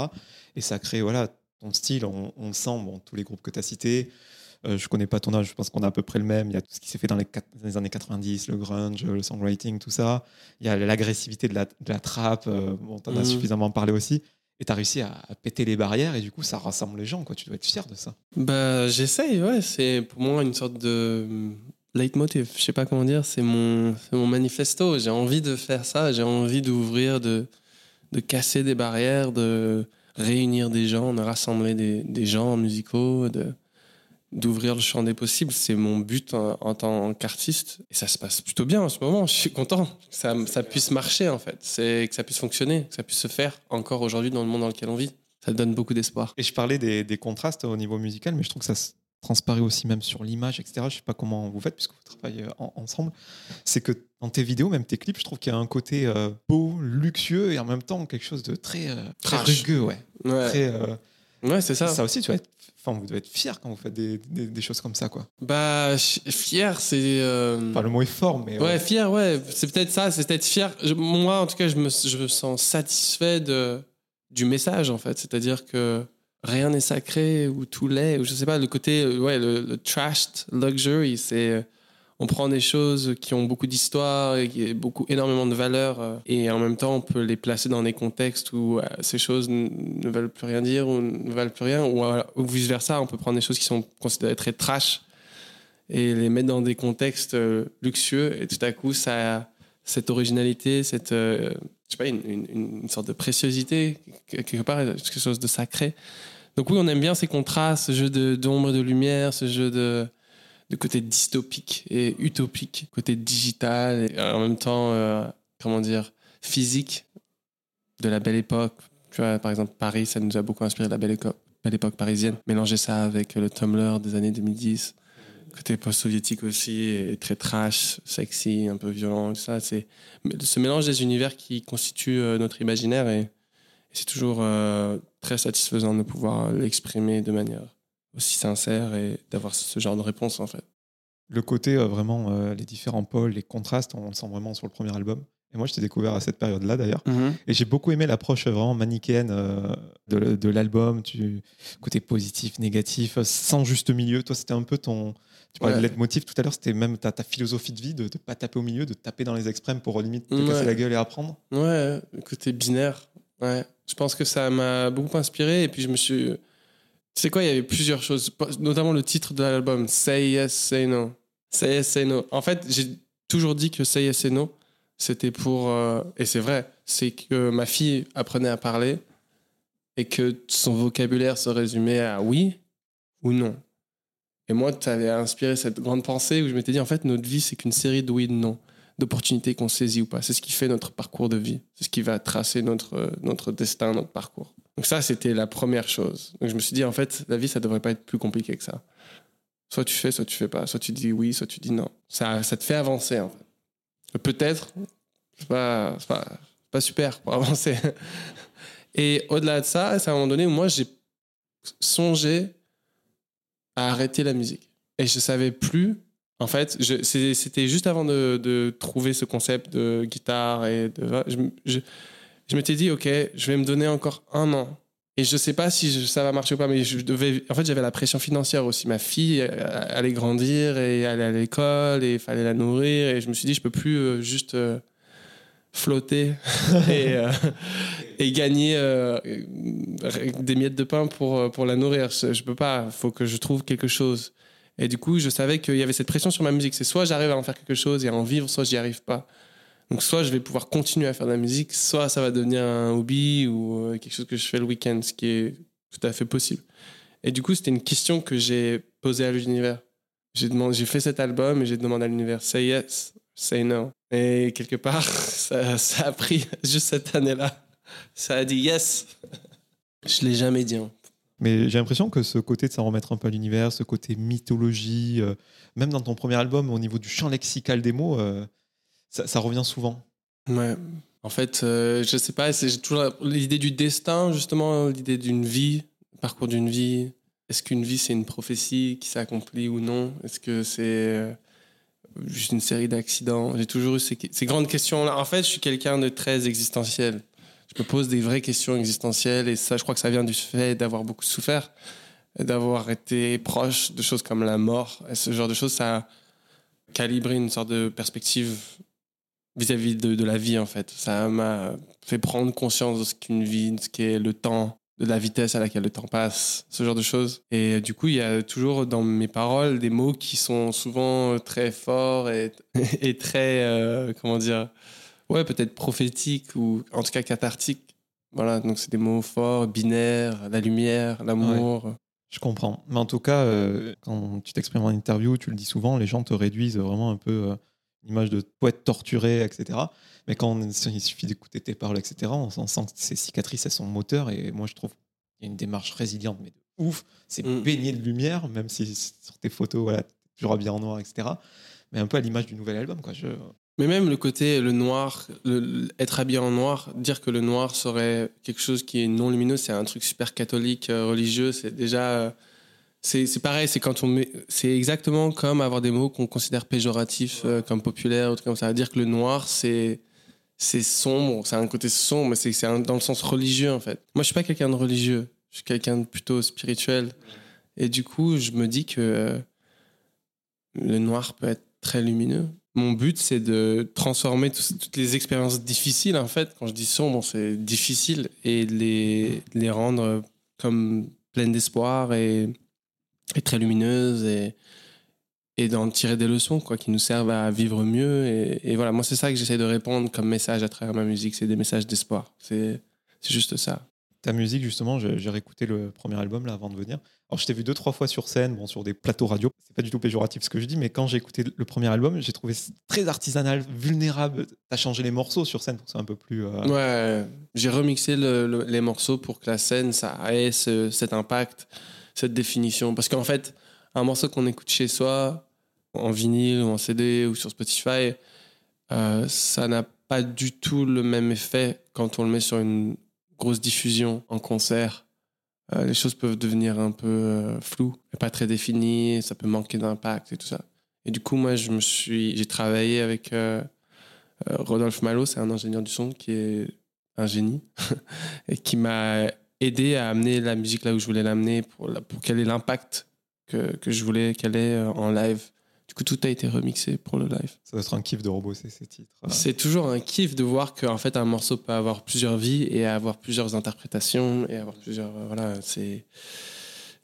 Et ça crée voilà, ton style, on, on le sent, bon, tous les groupes que tu as cités. Euh, je connais pas ton âge, je pense qu'on a à peu près le même. Il y a tout ce qui s'est fait dans les, années 90, le grunge, le songwriting, tout ça. Il y a l'agressivité de la, de la trappe, bon, tu en as Mhm. suffisamment parlé aussi. Et tu as réussi à, péter les barrières et du coup, ça rassemble les gens. Quoi. Tu dois être fier de ça. Bah, j'essaye, ouais. C'est pour moi une sorte de leitmotiv. Je sais pas comment dire. C'est mon, mon manifesto. J'ai envie de faire ça. J'ai envie d'ouvrir, de, de casser des barrières, de réunir des gens, de rassembler des, des gens musicaux, d'ouvrir le champ des possibles. C'est mon but en, en tant qu'artiste. Et ça se passe plutôt bien en ce moment. Je suis content que ça, ça puisse marcher, en fait. C'est que ça puisse fonctionner, que ça puisse se faire encore aujourd'hui dans le monde dans lequel on vit. Ça donne beaucoup d'espoir. Et je parlais des, des contrastes au niveau musical, mais je trouve que ça se transparaît aussi même sur l'image, etc. Je sais pas comment vous faites, puisque vous travaillez en- ensemble. C'est que dans tes vidéos, même tes clips, je trouve qu'il y a un côté euh, beau, luxueux et en même temps quelque chose de très, euh, très rugueux. Ouais. Ouais, Très, euh, ouais c'est ça. ça. aussi, tu être, enfin, vous devez être fier quand vous faites des, des- des choses comme ça. Quoi. Bah, fier, c'est. euh, Enfin, le mot est fort, mais Ouais, euh, fier, ouais. C'est peut-être ça, c'est peut-être fier. Je- moi, en tout cas, je me, je me sens satisfait de, du message, en fait. C'est-à-dire que rien n'est sacré ou tout l'est. Ou je sais pas, le côté, euh, ouais, le, le trashed luxury, c'est. On prend des choses qui ont beaucoup d'histoire et beaucoup, énormément de valeur, euh, et en même temps, on peut les placer dans des contextes où euh, ces choses ne veulent plus rien dire ou ne valent plus rien, ou, ou vice-versa, on peut prendre des choses qui sont considérées très trash et les mettre dans des contextes euh, luxueux et tout à coup ça a cette originalité cette je sais pas une, une- une sorte de préciosité quelque part quelque chose de sacré. Donc oui on aime bien ces contrastes ce jeu d'ombre et de lumière ce jeu de côté dystopique et utopique côté digital et en même temps euh, comment dire physique de la belle époque. Tu vois par exemple Paris ça nous a beaucoup inspiré de la belle époque parisienne. Mélanger ça avec le Tumblr des années 2010 côté post-soviétique aussi, et très trash, sexy, un peu violent, tout ça. C'est ce mélange des univers qui constitue euh, notre imaginaire et, c'est toujours euh, très satisfaisant de pouvoir l'exprimer de manière aussi sincère et d'avoir ce genre de réponse en fait. le côté euh, vraiment, euh, les différents pôles, les contrastes, on le sent vraiment sur le premier album. Et moi, je t'ai découvert à cette période-là d'ailleurs. Et j'ai beaucoup aimé l'approche vraiment manichéenne euh, de, de l'album, tu côté positif, négatif, euh, sans juste milieu. Toi, c'était un peu ton. Tu parlais Ouais. de leitmotiv tout à l'heure, c'était même ta, ta philosophie de vie de ne pas taper au milieu, de taper dans les extrêmes pour limite te Ouais. casser la gueule et apprendre. Ouais, le côté binaire. Ouais. Je pense que ça m'a beaucoup inspiré. Et puis je me suis. Sais quoi, il y avait plusieurs choses, notamment le titre de l'album Say Yes, Say No. Say Yes, Say No. En fait, j'ai toujours dit que Say Yes, Say No, c'était pour. euh, et c'est vrai, c'est que ma fille apprenait à parler et que son vocabulaire se résumait à oui ou non. Et moi, tu avais inspiré cette grande pensée où je m'étais dit, en fait, notre vie, c'est qu'une série de oui et de non d'opportunités qu'on saisit ou pas. C'est ce qui fait notre parcours de vie. C'est ce qui va tracer notre, euh, notre destin, notre parcours. Donc ça, c'était la première chose. Donc je me suis dit, en fait, la vie, ça devrait pas être plus compliqué que ça. Soit tu fais, soit tu fais pas. Soit tu dis oui, soit tu dis non. Ça, ça te fait avancer, en fait. Peut-être, c'est pas, pas, super pour avancer. Et au-delà de ça, c'est à un moment donné où moi, j'ai songé à arrêter la musique. Et je savais plus en fait, c'était juste avant de, trouver ce concept de guitare et de. Je m'étais dit, ok, je vais me donner encore un an. Et je sais pas si ça va marcher ou pas, mais je devais. En fait, j'avais la pression financière aussi. Ma fille allait grandir et aller à l'école et il fallait la nourrir. Et je me suis dit, je peux plus euh, juste euh, flotter et, euh, et gagner des miettes de pain pour, pour la nourrir. Je, je peux pas, il faut que je trouve quelque chose. Et du coup, je savais qu'il y avait cette pression sur ma musique. C'est soit j'arrive à en faire quelque chose et à en vivre, soit j'y arrive pas. Donc soit je vais pouvoir continuer à faire de la musique, soit ça va devenir un hobby ou euh, quelque chose que je fais le week-end, ce qui est tout à fait possible. Et du coup, c'était une question que j'ai posée à l'univers. J'ai demandé, j'ai fait cet album et j'ai demandé à l'univers, say yes, say no. Et quelque part, ça, a pris juste cette année-là. Ça a dit yes. Je l'ai jamais dit. hein. Mais j'ai l'impression que ce côté de s'en remettre un peu à l'univers, ce côté mythologie, euh, même dans ton premier album, au niveau du champ lexical des mots, euh, ça, revient souvent. Ouais. En fait, euh, je sais pas, j'ai toujours l'idée du destin, justement, l'idée d'une vie, le parcours d'une vie. Est-ce qu'une vie, c'est une prophétie qui s'accomplit ou non? Est-ce que c'est euh, juste une série d'accidents? J'ai toujours eu ces, ces grandes questions-là. En fait, je suis quelqu'un de très existentiel. Je me pose des vraies questions existentielles et ça, je crois que ça vient du fait d'avoir beaucoup souffert, d'avoir été proche de choses comme la mort. Et ce genre de choses, ça a calibré une sorte de perspective vis-à-vis de, de la vie en fait. Ça m'a fait prendre conscience de ce qu'une vie, de ce qu'est le temps, de la vitesse à laquelle le temps passe, ce genre de choses. Et euh, du coup, il y a toujours dans mes paroles des mots qui sont souvent très forts et, et très, euh, comment dire, ouais, peut-être prophétiques ou en tout cas cathartiques. Voilà, donc c'est des mots forts, binaires, la lumière, l'amour. Je comprends. Mais en tout cas, euh, quand tu t'exprimes en interview, tu le dis souvent, les gens te réduisent vraiment un peu euh, l'image de poète torturé, etc. Mais quand on- il suffit d'écouter tes paroles, etc., on, on sent que ces cicatrices, elles sont moteurs. Et moi, je trouve qu'il y a une démarche résiliente, mais de ouf. C'est Mm. baigné de lumière, même si sur tes photos, voilà, toujours habillé en noir, etc. Mais un peu à l'image du nouvel album. Quoi. Je... Mais même le côté, le noir, le- être habillé en noir, dire que le noir serait quelque chose qui est non lumineux, c'est un truc super catholique, euh, religieux. C'est déjà. Euh, c'est pareil, c'est quand on. C'est exactement comme avoir des mots qu'on considère péjoratifs, euh, comme populaires, ou comme ça. Dire que le noir, c'est. C'est sombre, c'est un côté sombre, mais c'est dans le sens religieux en fait. Moi, je suis pas quelqu'un de religieux, je suis quelqu'un de plutôt spirituel. Et du coup, je me dis que euh, le noir peut être très lumineux. Mon but, c'est de transformer toutes les expériences difficiles, en fait. Quand je dis sombre, c'est difficile, et les, les rendre comme pleines d'espoir et, et très lumineuses, et, et d'en tirer des leçons, quoi, qui nous servent à vivre mieux. Et, et voilà, moi, c'est ça que j'essaie de répondre comme message à travers ma musique, c'est des messages d'espoir. C'est c'est juste ça. Ta musique, justement, j'ai j'ai réécouté le premier album là avant de venir. Alors, je t'ai vu deux, trois fois sur scène, bon, sur des plateaux radio. C'est pas du tout péjoratif ce que je dis, mais quand j'ai écouté le premier album, j'ai trouvé très artisanal, vulnérable. T'as changé les morceaux sur scène pour que c'est un peu plus. euh, Ouais, j'ai remixé le- le- les morceaux pour que la scène, ça ait ce- cet impact, cette définition. Parce qu'en fait, un morceau qu'on écoute chez soi, en vinyle ou en CD ou sur Spotify, euh, ça n'a pas du tout le même effet quand on le met sur une grosse diffusion en concert. Euh, les choses peuvent devenir un peu euh, floues et pas très définies, ça peut manquer d'impact et tout ça. Et du coup, moi, je me suis, j'ai travaillé avec Rodolphe Malo, c'est un ingénieur du son qui est un génie et qui m'a aidé à amener la musique là où je voulais l'amener pour, la- pour qu'elle ait l'impact que, que je voulais qu'elle ait euh, en live. Du coup, tout a été remixé pour le live. Ça doit être un kiff de robosser ces titres. Euh, C'est toujours un kiff de voir qu'en fait un morceau peut avoir plusieurs vies et avoir plusieurs interprétations et avoir plusieurs euh, voilà c'est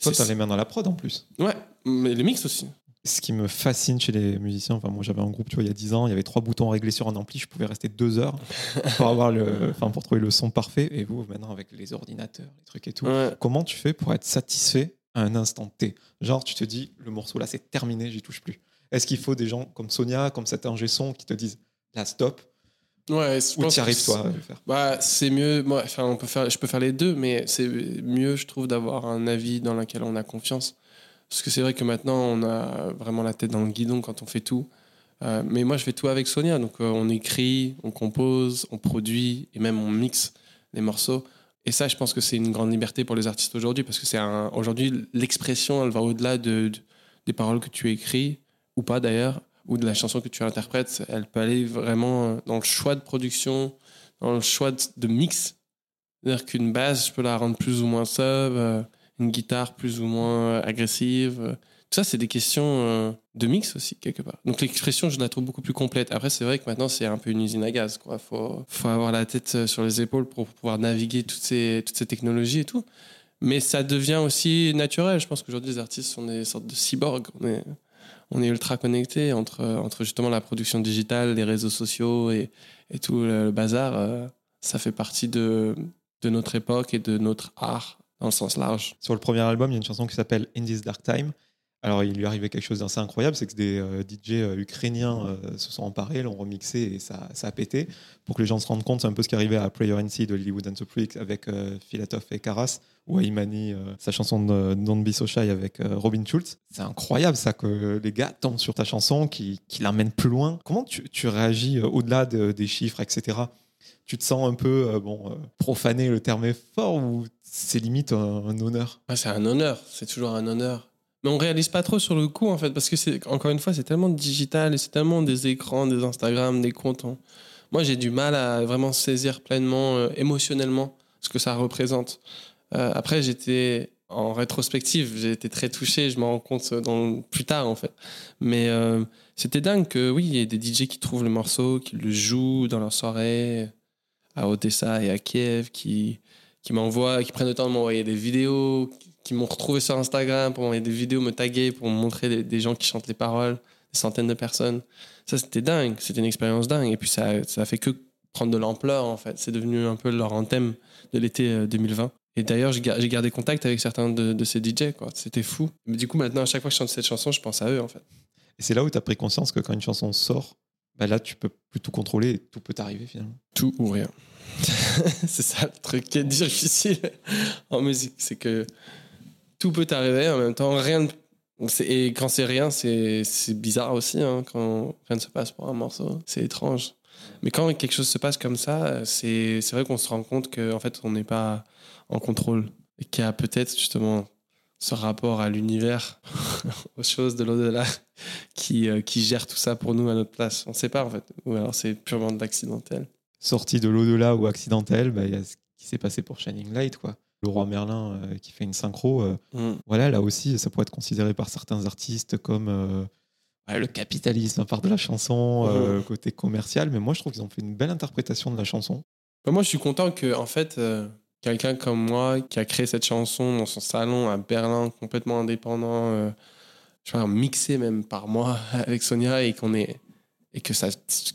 Toi, t'as les mains dans la prod en plus. ouais mais le mix aussi Ce qui me fascine chez les musiciens, enfin moi j'avais un groupe, tu vois, il y a 10 ans, il y avait trois boutons réglés sur un ampli, je pouvais rester deux heures pour avoir le, enfin pour trouver le son parfait. Et vous, maintenant avec les ordinateurs, les trucs et tout, ouais. comment tu fais pour être satisfait à un instant T? Genre tu te dis, le morceau là c'est terminé, j'y touche plus. Est-ce qu'il faut des gens comme Sonia, comme cet ingé son qui te disent, là stop, ouais je ou pense arrives toi à le faire? Bah, c'est mieux. Moi, enfin, on peut faire, je peux faire les deux, mais c'est mieux, je trouve, d'avoir un avis dans lequel on a confiance. Parce que c'est vrai que maintenant, on a vraiment la tête dans le guidon quand on fait tout. Euh, mais moi, je fais tout avec Sonia. Donc, euh, on écrit, on compose, on produit et même on mixe les morceaux. Et ça, je pense que c'est une grande liberté pour les artistes aujourd'hui parce que c'est un, aujourd'hui, l'expression, elle va au-delà de, de- des paroles que tu écris ou pas d'ailleurs, ou de la chanson que tu interprètes. Elle peut aller vraiment dans le choix de production, dans le choix de, de mix. C'est-à-dire qu'une basse, je peux la rendre plus ou moins sub, une guitare plus ou moins euh, agressive, euh, ça, c'est des questions euh, de mix aussi, quelque part. Donc l'expression, je la trouve beaucoup plus complète. Après, c'est vrai que maintenant, c'est un peu une usine à gaz. Il faut, faut avoir la tête sur les épaules pour pouvoir naviguer toutes ces, toutes ces technologies et tout. Mais ça devient aussi naturel. Je pense qu'aujourd'hui, les artistes sont des sortes de cyborgs. On est, on est ultra connectés entre, entre justement la production digitale, les réseaux sociaux et, et tout le, bazar. Euh, ça fait partie de, de notre époque et de notre art dans le sens large. Sur le premier album, il y a une chanson qui s'appelle In This Dark Time. Alors, il lui arrivait quelque chose d'assez incroyable, c'est que des euh, DJ euh, ukrainiens euh, se sont emparés, l'ont remixé et ça, a pété. Pour que les gens se rendent compte, c'est un peu ce qui arrivait à Prayer NC de Lilywood and the Freaks avec Filatov et Karas, ou à Imani, sa chanson de Don't Be So Shy avec Robin Schulz. C'est incroyable ça, que les gars tombent sur ta chanson, qui, qui l'emmènent plus loin. Comment tu, tu réagis au-delà des chiffres, etc. Tu te sens un peu, bon, profané, le terme est fort, ou c'est limite un, honneur C'est un honneur, c'est toujours un honneur. Mais on réalise pas trop sur le coup, en fait, parce que c'est, encore une fois, c'est tellement digital et c'est tellement des écrans, des Instagram, des comptes. Hein. Moi, j'ai du mal à vraiment saisir pleinement, euh, émotionnellement, ce que ça représente. Euh, après, j'étais en rétrospective, j'ai été très touché, je m'en rends compte dans, plus tard, en fait. Mais euh, c'était dingue que, oui, il y ait des DJ qui trouvent le morceau, qui le jouent dans leur soirée à Odessa et à Kiev, qui, qui m'envoient, qui prennent le temps de m'envoyer des vidéos, qui m'ont retrouvé sur Instagram pour m'envoyer des vidéos, me taguer, pour me montrer des, gens qui chantent les paroles, des centaines de personnes. Ça, c'était dingue. C'était une expérience dingue. Et puis, ça, ça a fait que prendre de l'ampleur, en fait. C'est devenu un peu leur anthème de l'été 2020. Euh, Et d'ailleurs, j'ai gardé contact avec certains de, ces DJ, quoi. C'était fou. Mais du coup, maintenant, à chaque fois que je chante cette chanson, je pense à eux, en fait. Et c'est là où tu as pris conscience que quand une chanson sort, bah là, tu peux plus tout contrôler et tout peut t'arriver finalement. Tout ou rien. c'est ça le truc qui est difficile en musique. C'est que tout peut arriver en même temps. Rien Et quand c'est rien, c'est bizarre aussi, hein, quand rien ne se passe pour un morceau. C'est étrange. Mais quand quelque chose se passe comme ça, c'est vrai qu'on se rend compte qu'en fait, on n'est pas en contrôle. Et qu'il y a peut-être justement ce rapport à l'univers, aux choses de l'au-delà, qui, euh, qui gère tout ça pour nous à notre place. On ne sait pas en fait. Ou alors c'est purement de l'accidentel. Sorti de l'au-delà ou accidentel, bah, il y a ce qui s'est passé pour Shining Light. quoi le roi Merlin euh, qui fait une synchro. Euh, mm. Voilà, là aussi, ça pourrait être considéré par certains artistes comme euh, le capitalisme part de la chanson, mm. côté commercial. Mais moi, je trouve qu'ils ont fait une belle interprétation de la chanson. Bah, moi, je suis content que, en fait, quelqu'un comme moi qui a créé cette chanson dans son salon à Berlin, complètement indépendant, je vois, mixé même par moi avec Sonia et qu'on est et que ça,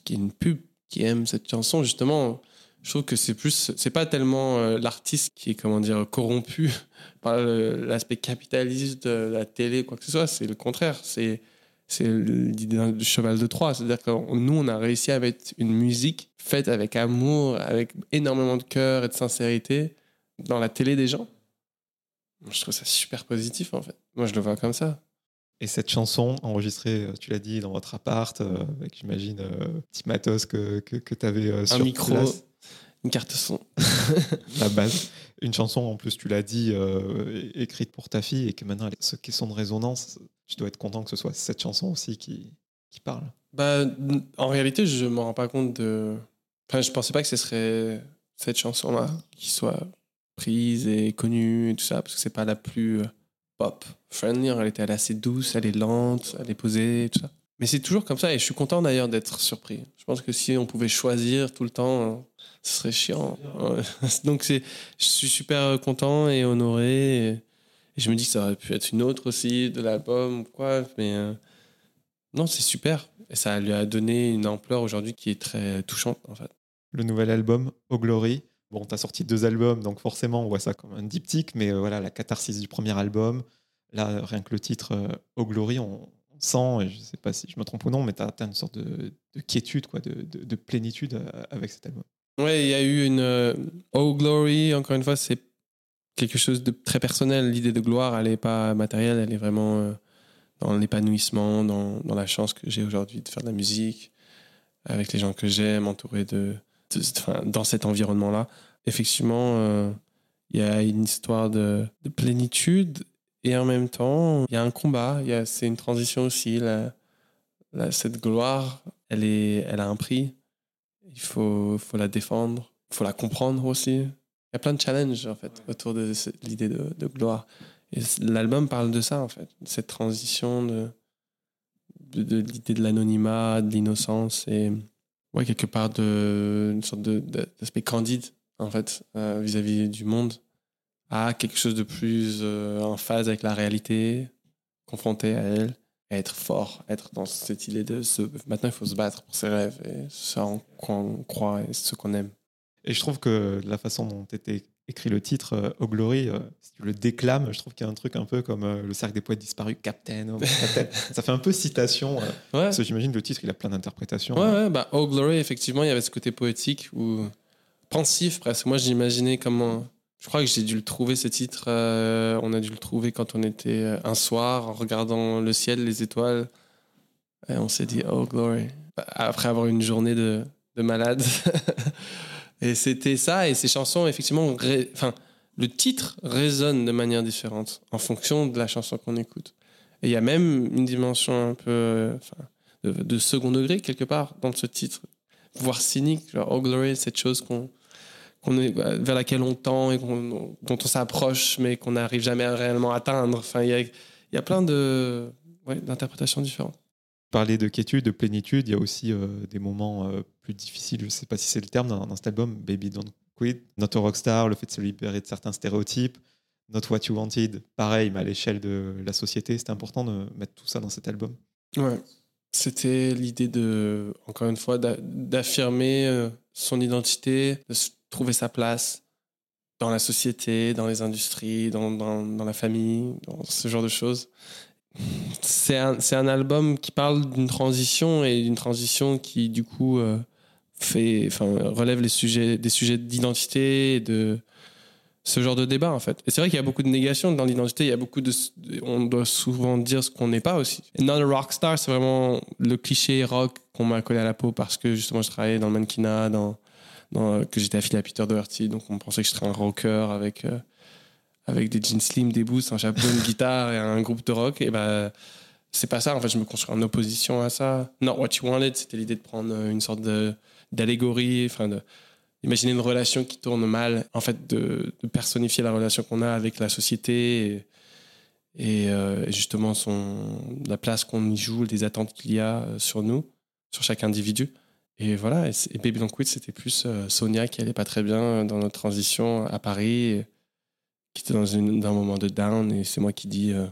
qu'il y ait une pub qui aime cette chanson, justement je trouve que c'est plus c'est pas tellement euh, l'artiste qui est comment dire corrompu par l'aspect capitaliste de la télé quoi que ce soit. C'est le contraire. C'est c'est l'idée du cheval de Troie. C'est à dire que nous on a réussi à mettre une musique faite avec amour avec énormément de cœur et de sincérité dans la télé des gens. Je trouve ça super positif en fait. Moi je le vois comme ça et cette chanson, enregistrée, euh, tu l'as dit, dans votre appart, euh, avec, j'imagine, petit matos que, que, que tu avais sur Un micro, une carte son. la base. Une chanson, en plus, tu l'as dit, euh, écrite pour ta fille et que maintenant, ce qui son de résonance, tu dois être content que ce soit cette chanson aussi qui, qui parle. Bah, en réalité, je ne me rends pas compte de. Enfin, je pensais pas que ce serait cette chanson-là qui soit prise et connue et tout ça, parce que c'est pas la plus euh, pop friendly. Elle était assez douce, elle est lente, elle est posée, tout ça. Mais c'est toujours comme ça et je suis content d'ailleurs d'être surpris. Je pense que si on pouvait choisir tout le temps, ce serait chiant. Donc je suis super content et honoré. Et, je me dis que ça aurait pu être une autre aussi de l'album ou quoi. Mais euh, non, c'est super. Et ça lui a donné une ampleur aujourd'hui qui est très touchante en fait. Le nouvel album, Au Glory. Bon, tu as sorti deux albums, donc forcément on voit ça comme un diptyque, mais euh, voilà, la catharsis du premier album. Là, rien que le titre euh, Au Glory, on, sent, et je sais pas si je me trompe ou non, mais tu as, une sorte de, quiétude, quoi, de, de, plénitude euh, avec cet album. Ouais, il y a eu une euh, Oh Glory, encore une fois, c'est quelque chose de très personnel. L'idée de gloire, elle n'est pas matérielle, elle est vraiment dans l'épanouissement, dans, dans, la chance que j'ai aujourd'hui de faire de la musique, avec les gens que j'aime, entouré de, dans cet environnement-là. Effectivement, il y a une histoire de, de plénitude et en même temps, il y a un combat, c'est une transition aussi. cette gloire, elle, a un prix. Il faut, la défendre, il faut la comprendre aussi. Il y a plein de challenges en fait autour de l'idée de, gloire. L'album parle de ça, en fait, cette transition de, de l'idée de l'anonymat, de l'innocence et, ouais, quelque part de, une sorte d'aspect candide, en fait, euh, vis-à-vis du monde, à quelque chose de plus euh, en phase avec la réalité, confronté à elle, être fort, être dans cette idée de maintenant il faut se battre pour ses rêves et ce en quoi on croit et ce qu'on aime. Et je trouve que la façon dont était écrit le titre, euh, Oh Glory, euh, si tu le déclames, je trouve qu'il y a un truc un peu comme euh, le cercle des poètes disparus, Captain, oh, Captain. Ça fait un peu citation. euh, Ouais. parce que j'imagine le titre, il a plein d'interprétations. Ouais, ouais, bah, Oh Glory, effectivement, il y avait ce côté poétique ou pensif presque. Moi, j'imaginais comment. Je crois que j'ai dû le trouver, ce titre. on a dû le trouver quand on était un soir en regardant le ciel, les étoiles. Et on s'est dit Oh Glory. Après avoir une journée de, de malade. et c'était ça. Et ces chansons, effectivement, enfin, le titre résonne de manière différente en fonction de la chanson qu'on écoute. Et il y a même une dimension un peu. euh, de, second degré quelque part dans ce titre, voire cynique, genre Oh Glory, cette chose qu'on, qu'on euh, vers laquelle on tend et dont on s'approche, mais qu'on n'arrive jamais à réellement atteindre. Enfin, il y a, y a plein de, ouais, d'interprétations différentes. Parler de quiétude, de plénitude, il y a aussi euh, des moments euh, plus difficiles, je ne sais pas si c'est le terme dans, cet album, Baby Don't Quit, Not a Rockstar, le fait de se libérer de certains stéréotypes, Not What You Wanted, pareil, mais à l'échelle de la société, c'était important de mettre tout ça dans cet album. Ouais. C'était l'idée de, encore une fois, d'a- d'affirmer euh, son identité, de trouver sa place dans la société, dans les industries, dans, dans la famille, dans ce genre de choses. C'est un, album qui parle d'une transition et d'une transition qui, du coup, euh, fait, enfin, relève les sujets, des sujets d'identité et de ce genre de débat, en fait. Et c'est vrai qu'il y a beaucoup de négations dans l'identité. Il y a beaucoup de. On doit souvent dire ce qu'on n'est pas aussi. Et Not a Rockstar, c'est vraiment le cliché rock qu'on m'a collé à la peau parce que justement, je travaillais dans le mannequinat, que j'étais affilié à Peter Doherty. Donc, on pensait que je serais un rocker avec, euh, avec des jeans slim, des boots, un chapeau, une guitare et un groupe de rock. Et ben. c'est pas ça, en fait, je me construis en opposition à ça. Not What You Wanted, c'était l'idée de prendre une sorte d'allégorie, enfin, de, imaginer une relation qui tourne mal, en fait, de, personnifier la relation qu'on a avec la société euh, et justement son, la place qu'on y joue, les attentes qu'il y a euh, sur nous, sur chaque individu. Et voilà, et, et Baby Don't Quit, c'était plus euh, Sonia qui allait pas très bien dans notre transition à Paris, qui était dans, une, dans un moment de down, et c'est moi qui dis euh,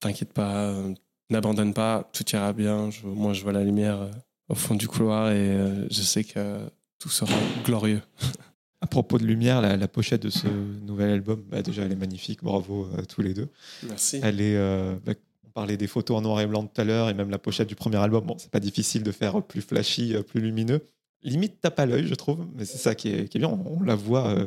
T'inquiète pas, euh, n'abandonne pas, tout ira bien. Je- moi, je vois la lumière euh, au fond du couloir et je sais que tout sera glorieux. À propos de lumière, la, la pochette de ce nouvel album, bah, déjà, elle est magnifique, bravo à tous les deux. Merci. Elle est, bah, on parlait des photos en noir et blanc tout à l'heure, et même la pochette du premier album. Bon, c'est pas difficile de faire plus flashy, plus lumineux. Limite tape à l'œil, je trouve, mais c'est ça qui est, qui est bien. On, on la voit euh,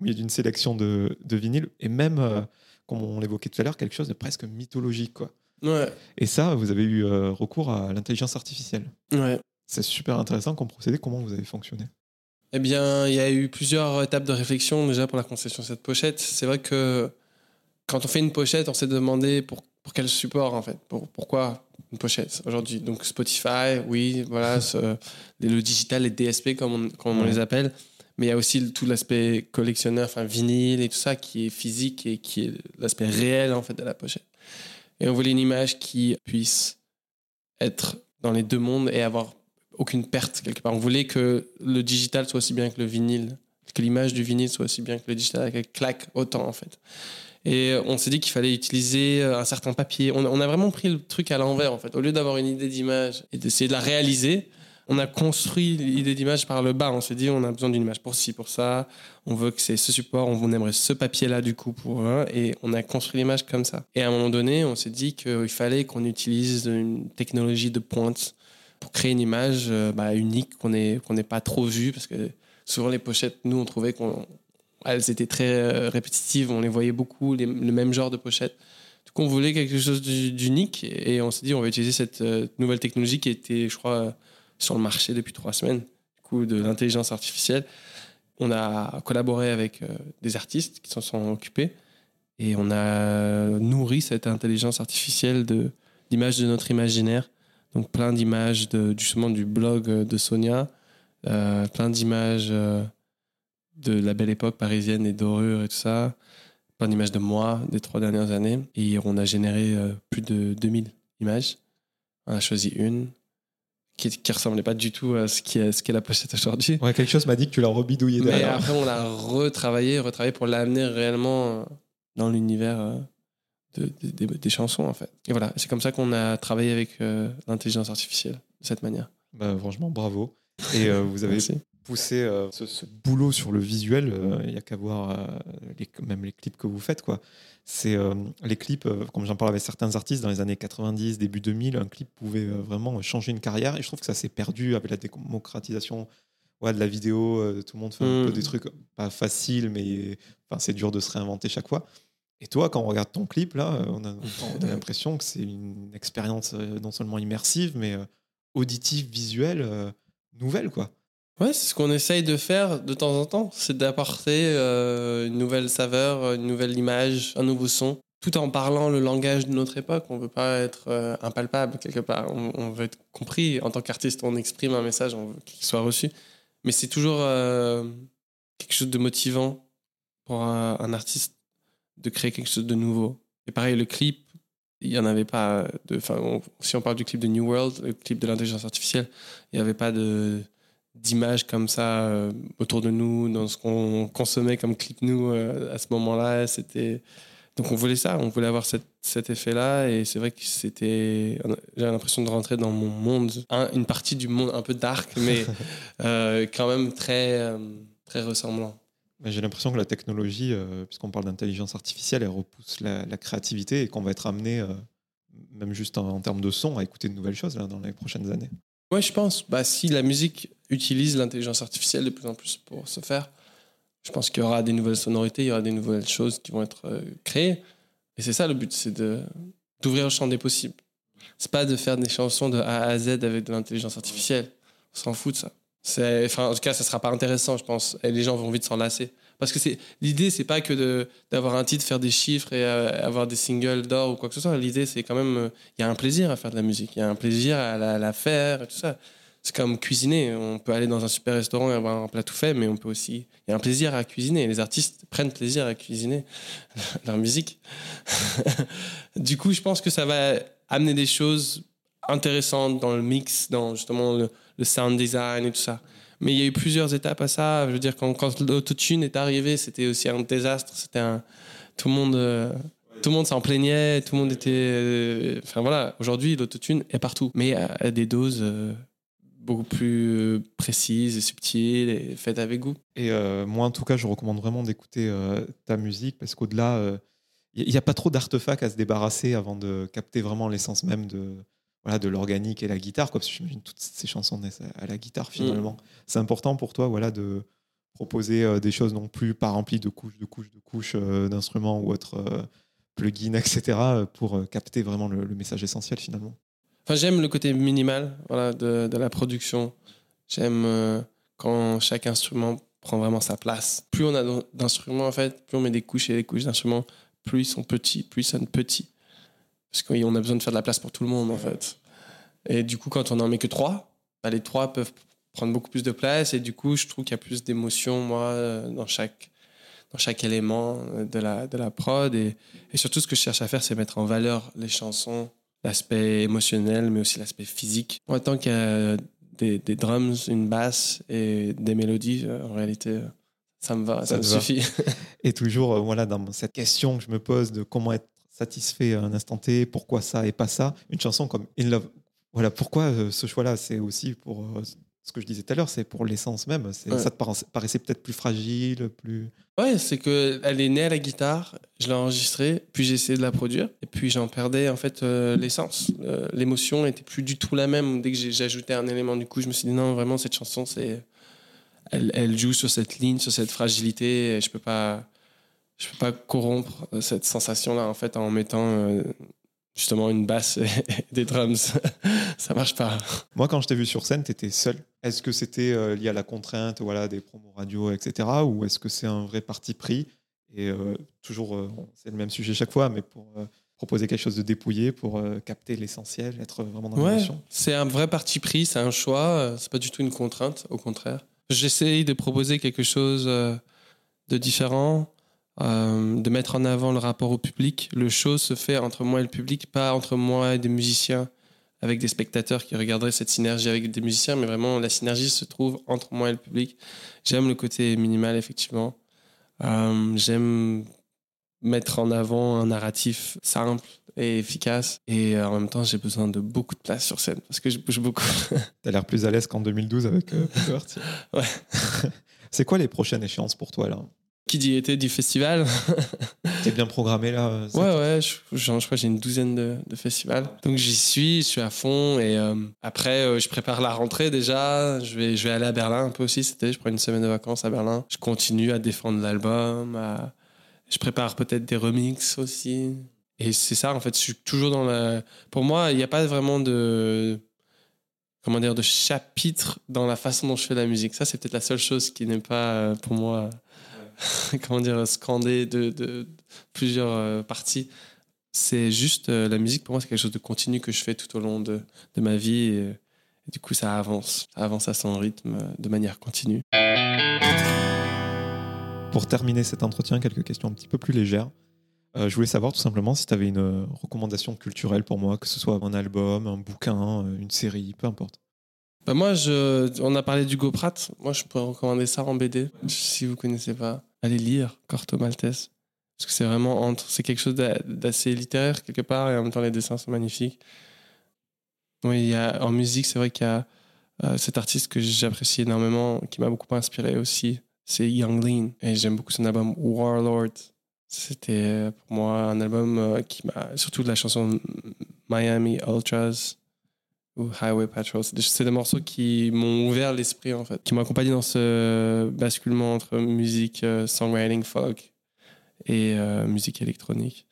au milieu d'une sélection de, de vinyles, et même, euh, comme on l'évoquait tout à l'heure, quelque chose de presque mythologique. Quoi. Ouais, Et ça, vous avez eu euh, recours à l'intelligence artificielle. ouais. C'est super intéressant comme procédé. Comment vous avez fonctionné? Eh bien, il y a eu plusieurs étapes de réflexion déjà pour la conception de cette pochette. C'est vrai que quand on fait une pochette, on s'est demandé pour, pour quel support en fait. Pour, pourquoi une pochette aujourd'hui? Donc Spotify, oui, voilà, ce- le digital, les DSP comme on, comme on Ouais. les appelle. Mais il y a aussi tout l'aspect collectionneur, enfin vinyle et tout ça qui est physique et qui est l'aspect réel en fait de la pochette. Et on voulait une image qui puisse être dans les deux mondes et avoir aucune perte quelque part. On voulait que le digital soit aussi bien que le vinyle, que l'image du vinyle soit aussi bien que le digital, qu'elle claque autant en fait. Et on s'est dit qu'il fallait utiliser un certain papier. On a vraiment pris le truc à l'envers en fait. Au lieu d'avoir une idée d'image et d'essayer de la réaliser, on a construit l'idée d'image par le bas. On s'est dit on a besoin d'une image pour ci, pour ça. On veut que c'est ce support, on aimerait ce papier-là du coup pour un. Et on a construit l'image comme ça. Et à un moment donné, on s'est dit qu'il fallait qu'on utilise une technologie de pointe pour créer une image euh, bah, unique qu'on n'ait pas trop vue parce que souvent les pochettes, nous on trouvait qu'on elles étaient très euh, répétitives, on les voyait beaucoup, le même genre de pochette. On voulait quelque chose d'u- d'unique et on s'est dit on va utiliser cette euh, nouvelle technologie qui était, je crois, sur le marché depuis trois semaines, du coup, de l'intelligence artificielle. On a collaboré avec euh, des artistes qui s'en sont occupés et on a nourri cette intelligence artificielle de d'images de notre imaginaire. Donc plein d'images justement du blog de Sonia, euh, plein d'images euh, de la belle époque parisienne et dorure et tout ça, plein d'images de moi des trois dernières années. Et on a généré euh, plus de 2000 images. On a choisi une qui, qui ressemblait pas du tout à ce qu'est ce qu'est la pochette aujourd'hui. Ouais, quelque chose m'a dit que tu l'as rebidouillé Mais derrière. après, on l'a retravaillé, retravaillé pour l'amener réellement euh, dans l'univers euh, de- de- des- chansons, en fait. Et voilà, c'est comme ça qu'on a travaillé avec euh, l'intelligence artificielle, de cette manière. Bah, franchement, bravo. Et euh, vous avez Merci. poussé euh, ce, ce boulot sur le visuel. Il y a qu'à voir les- même les clips que vous faites. quoi. C'est euh, les clips, euh, comme j'en parle avec certains artistes dans les années 90, début 2000, un clip pouvait euh, vraiment changer une carrière. Et je trouve que ça s'est perdu avec la démocratisation ouais, de la vidéo. tout le monde fait un peu des trucs pas faciles, mais enfin, c'est dur de se réinventer chaque fois. Et toi, quand on regarde ton clip, là, on a, a l'impression que c'est une expérience non seulement immersive, mais auditive, visuelle, nouvelle, quoi. Ouais, c'est ce qu'on essaye de faire de temps en temps, c'est d'apporter euh, une nouvelle saveur, une nouvelle image, un nouveau son, tout en parlant le langage de notre époque. On veut pas être euh, impalpable quelque part, on, veut être compris. En tant qu'artiste, on exprime un message, on veut qu'il soit reçu. Mais c'est toujours euh, quelque chose de motivant pour un, artiste de créer quelque chose de nouveau. Et pareil, le clip, il n'y en avait pas de. On- si on parle du clip de New World, le clip de l'intelligence artificielle, il n'y avait pas de d'images comme ça euh, autour de nous, dans ce qu'on consommait comme clip nous euh, à ce moment-là. C'était donc on voulait ça, on voulait avoir cette- cet effet-là, et c'est vrai que c'était. J'avais l'impression de rentrer dans mon monde, un- une partie du monde un peu dark, mais euh, quand même très très ressemblant. J'ai l'impression que la technologie, puisqu'on parle d'intelligence artificielle, elle repousse la, la créativité et qu'on va être amené, même juste en, en termes de son, à écouter de nouvelles choses là, dans les prochaines années. Ouais, je pense. Bah, si la musique utilise l'intelligence artificielle de plus en plus pour se faire, je pense qu'il y aura des nouvelles sonorités, il y aura des nouvelles choses qui vont être euh, créées. Et c'est ça le but, c'est d'ouvrir le champ des possibles. C'est pas de faire des chansons de A à Z avec de l'intelligence artificielle. On s'en fout de ça. Enfin, en tout cas, ça sera pas intéressant, je pense. Et les gens vont vite s'en lasser. Parce que c'est l'idée, c'est pas que d'avoir un titre, faire des chiffres et euh, avoir des singles d'or ou quoi que ce soit. L'idée, c'est quand même, euh, il y a un plaisir à faire de la musique, il y a un plaisir à la, faire et tout ça. C'est comme cuisiner. On peut aller dans un super restaurant et avoir un plat tout fait, mais on peut aussi. Il y a un plaisir à cuisiner. Les artistes prennent plaisir à cuisiner leur musique. du coup, je pense que ça va amener des choses intéressantes dans le mix, dans justement le sound design et tout ça. Mais il y a eu plusieurs étapes à ça. Je veux dire, quand, quand l'autotune est arrivé, c'était aussi un désastre. C'était. Tout le monde. euh, tout le monde s'en plaignait, tout le monde était. euh, Enfin voilà, aujourd'hui, l'autotune est partout, mais à, à des doses euh, beaucoup plus euh, précises et subtiles et faites avec goût. Et euh, moi, en tout cas, je recommande vraiment d'écouter euh, ta musique parce qu'au-delà, il n'y a pas trop d'artefacts à se débarrasser avant de capter vraiment l'essence même de, voilà, de l'organique et la guitare. Quoi, parce que j'imagine toutes ces chansons naissent à, la guitare finalement. C'est important pour toi voilà, de proposer euh, des choses non plus pas remplies de couches, de couches, de couches euh, d'instruments ou autres euh, plugins, etc. pour capter vraiment le, le message essentiel finalement. Enfin, j'aime le côté minimal voilà, de, de la production. J'aime quand chaque instrument prend vraiment sa place. Plus on a d'in- d'instruments, en fait, plus on met des couches et des couches d'instruments, plus ils sont petits, plus ils sonnent petits. Parce qu'on a besoin de faire de la place pour tout le monde, en fait. Et du coup, quand on en met que trois, bah, les trois peuvent prendre beaucoup plus de place. Et du coup, je trouve qu'il y a plus d'émotion, moi, euh, dans chaque, dans chaque élément euh, de la, de la prod. Et, et surtout, ce que je cherche à faire, c'est mettre en valeur les chansons, l'aspect émotionnel, mais aussi l'aspect physique. Moi, tant qu'il y a des, des drums, une basse et des mélodies, euh, en réalité, ça me va, ça, Ça me va. suffit. Et toujours, voilà, dans cette question que je me pose de comment être satisfait à un instant T, pourquoi ça et pas ça, une chanson comme In Love. Voilà, pourquoi euh, ce choix-là C'est aussi pour euh, ce que je disais tout à l'heure, c'est pour l'essence même. Ouais. Ça te paraissait, peut-être plus fragile, plus. Ouais, c'est que elle est née à la guitare, je l'ai enregistrée, puis j'ai essayé de la produire, et puis j'en perdais en fait euh, l'essence. Euh, L'émotion était plus du tout la même. Dès que ajouté un élément, du coup, je me suis dit non, vraiment cette chanson, c'est, elle, elle joue sur cette ligne, sur cette fragilité. Et je peux pas, je peux pas corrompre cette sensation-là en fait en mettant euh, justement une basse et des drums. Ça marche pas. Moi, quand je t'ai vu sur scène, tu étais seul. Est-ce que c'était euh, lié à la contrainte voilà, des promos radio, etc. Ou est-ce que c'est un vrai parti pris? Et euh, toujours, euh, c'est le même sujet chaque fois, mais pour euh, proposer quelque chose de dépouillé, pour euh, capter l'essentiel, être vraiment dans Ouais, l'émotion. c'est un vrai parti pris, c'est un choix, euh, c'est pas du tout une contrainte, au contraire. J'essaye de proposer quelque chose euh, de différent euh, de mettre en avant le rapport au public. Le show se fait entre moi et le public, pas entre moi et des musiciens avec des spectateurs qui regarderaient cette synergie avec des musiciens, mais vraiment la synergie se trouve entre moi et le public. J'aime le côté minimal, effectivement. Euh, J'aime mettre en avant un narratif simple et efficace. Et euh, en même temps, j'ai besoin de beaucoup de place sur scène parce que je bouge beaucoup. T'as l'air plus à l'aise qu'en 2012 avec euh, Ouais. C'est quoi les prochaines échéances pour toi là? Qui dit été dit festival. T'es bien programmé là euh, Ouais, ouais, je, je, je crois que j'ai une douzaine de, de festivals. Donc j'y suis, je suis à fond. Et euh, après, euh, je prépare la rentrée déjà. Je vais, je vais aller à Berlin un peu aussi été. Je prends une semaine de vacances à Berlin. Je continue à défendre l'album. à- Je prépare peut-être des remixes aussi. Et c'est ça, en fait, je suis toujours dans la. Pour moi, il n'y a pas vraiment de. Comment dire, de chapitre dans la façon dont je fais la musique. Ça, c'est peut-être la seule chose qui n'est pas, pour moi, comment dire, scandée de, plusieurs euh, parties. C'est juste euh, la musique, pour moi, c'est quelque chose de continu que je fais tout au long de, de ma vie. Et, du coup, ça avance. Ça avance à son rythme euh, de manière continue. Pour terminer cet entretien, quelques questions un petit peu plus légères. Je voulais savoir tout simplement si tu avais une recommandation culturelle pour moi, que ce soit un album, un bouquin, une série, peu importe. Bah moi, je, on a parlé du Goprat. Moi, je pourrais recommander ça en BD. Si vous connaissez pas, allez lire Corto Maltese. Parce que c'est vraiment entre. C'est quelque chose d'a- d'assez littéraire quelque part et en même temps, les dessins sont magnifiques. Oui, il y a, en musique, c'est vrai qu'il y a euh, cet artiste que j'apprécie énormément, qui m'a beaucoup inspiré aussi. C'est Young Lean. Et j'aime beaucoup son album Warlord. C'était euh, pour moi un album euh, qui m'a. Surtout de la chanson Miami Ultras ou Highway Patrol. C'est des, morceaux qui m'ont ouvert l'esprit, en fait, qui m'ont accompagné dans ce basculement entre musique, euh, songwriting, folk et euh, musique électronique.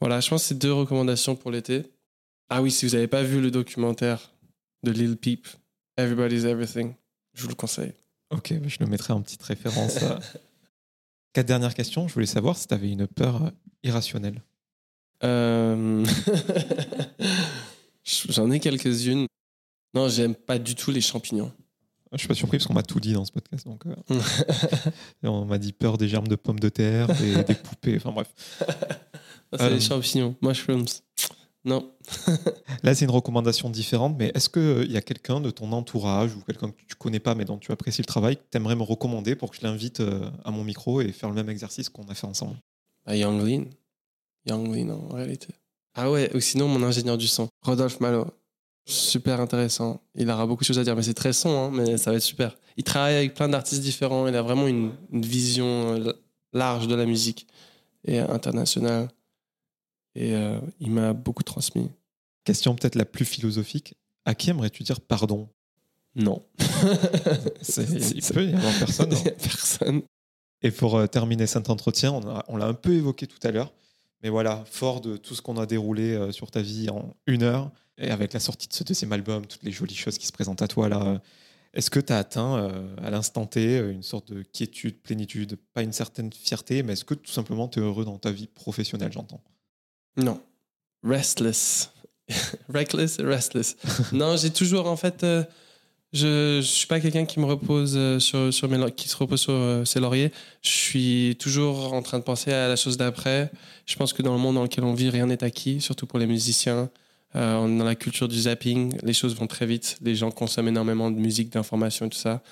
Voilà, je pense que c'est deux recommandations pour l'été. Ah oui, si vous n'avez pas vu le documentaire de Lil Peep, Everybody's Everything, je vous le conseille. Ok, je le mettrai en petite référence. à- Quatre dernières questions. Je voulais savoir si tu avais une peur euh, irrationnelle. Euh, J'en ai quelques-unes. Non, j'aime pas du tout les champignons. Je suis pas surpris parce qu'on m'a tout dit dans ce podcast. Donc, euh, on m'a dit peur des germes de pommes de terre, des, des poupées, enfin bref. C'est Euh. les champignons, mushrooms. Non. Là, c'est une recommandation différente, mais est-ce qu'il y a quelqu'un de ton entourage ou quelqu'un que tu connais pas mais dont tu apprécies le travail que tu aimerais me recommander pour que je l'invite euh, à mon micro et faire le même exercice qu'on a fait ensemble? Bah, Young Lean. Young Lean en réalité. Ah ouais, ou sinon mon ingénieur du son, Rodolphe Malo. Super intéressant. Il aura beaucoup de choses à dire, mais c'est très son, hein, mais ça va être super. Il travaille avec plein d'artistes différents, il a vraiment une, une vision euh, large de la musique et internationale. Et euh, il m'a beaucoup transmis. Question peut-être la plus philosophique. À qui aimerais-tu dire pardon? Non. C'est- Il peut y avoir personne. hein. Personne. Et pour euh, terminer cet entretien, on l'a un peu évoqué tout à l'heure, mais voilà, fort de tout ce qu'on a déroulé euh, sur ta vie en une heure, et avec la sortie de ce deuxième album, toutes les jolies choses qui se présentent à toi là, euh, est-ce que tu as atteint euh, à l'instant T une sorte de quiétude, plénitude, pas une certaine fierté, mais est-ce que tout simplement tu es heureux dans ta vie professionnelle, j'entends? Non. Restless. Reckless restless. non, j'ai toujours, en fait, je, je suis pas quelqu'un qui euh, se repose sur euh, ses lauriers. Je suis toujours en train de penser à la chose d'après. Je pense que dans le monde dans lequel on vit, rien n'est acquis, surtout pour les musiciens. Euh, dans la culture du zapping, les choses vont très vite. Les gens consomment énormément de musique, d'informations et tout ça.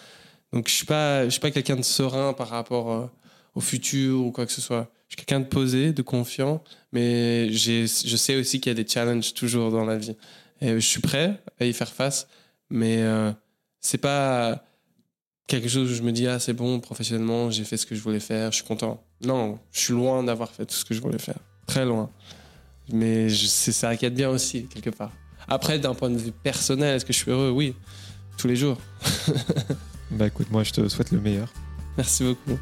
Donc, je suis pas, suis pas quelqu'un de serein par rapport au futur ou quoi que ce soit. Je suis quelqu'un de posé, de confiant, mais je sais aussi qu'il y a des challenges toujours dans la vie. Et je suis prêt à y faire face, mais c'est pas quelque chose où je me dis ah c'est bon professionnellement j'ai fait ce que je voulais faire, je suis content. Non, je suis loin d'avoir fait tout ce que je voulais faire, très loin. Mais c'est ça qui est bien aussi quelque part. Après d'un point de vue personnel, est-ce que je suis heureux? Oui, tous les jours. Bah écoute, moi je te souhaite le meilleur. Merci beaucoup.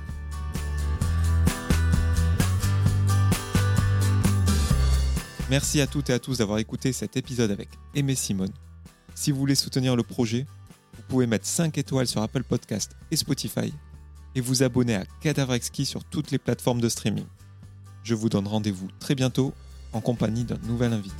Merci à toutes et à tous d'avoir écouté cet épisode avec Aimé Simone. Si vous voulez soutenir le projet, pouvez mettre 5 étoiles sur Apple Podcast et Spotify et vous abonner à Cadavre Exquis sur toutes les plateformes de streaming. Je vous donne rendez-vous très bientôt en compagnie d'un nouvel invité.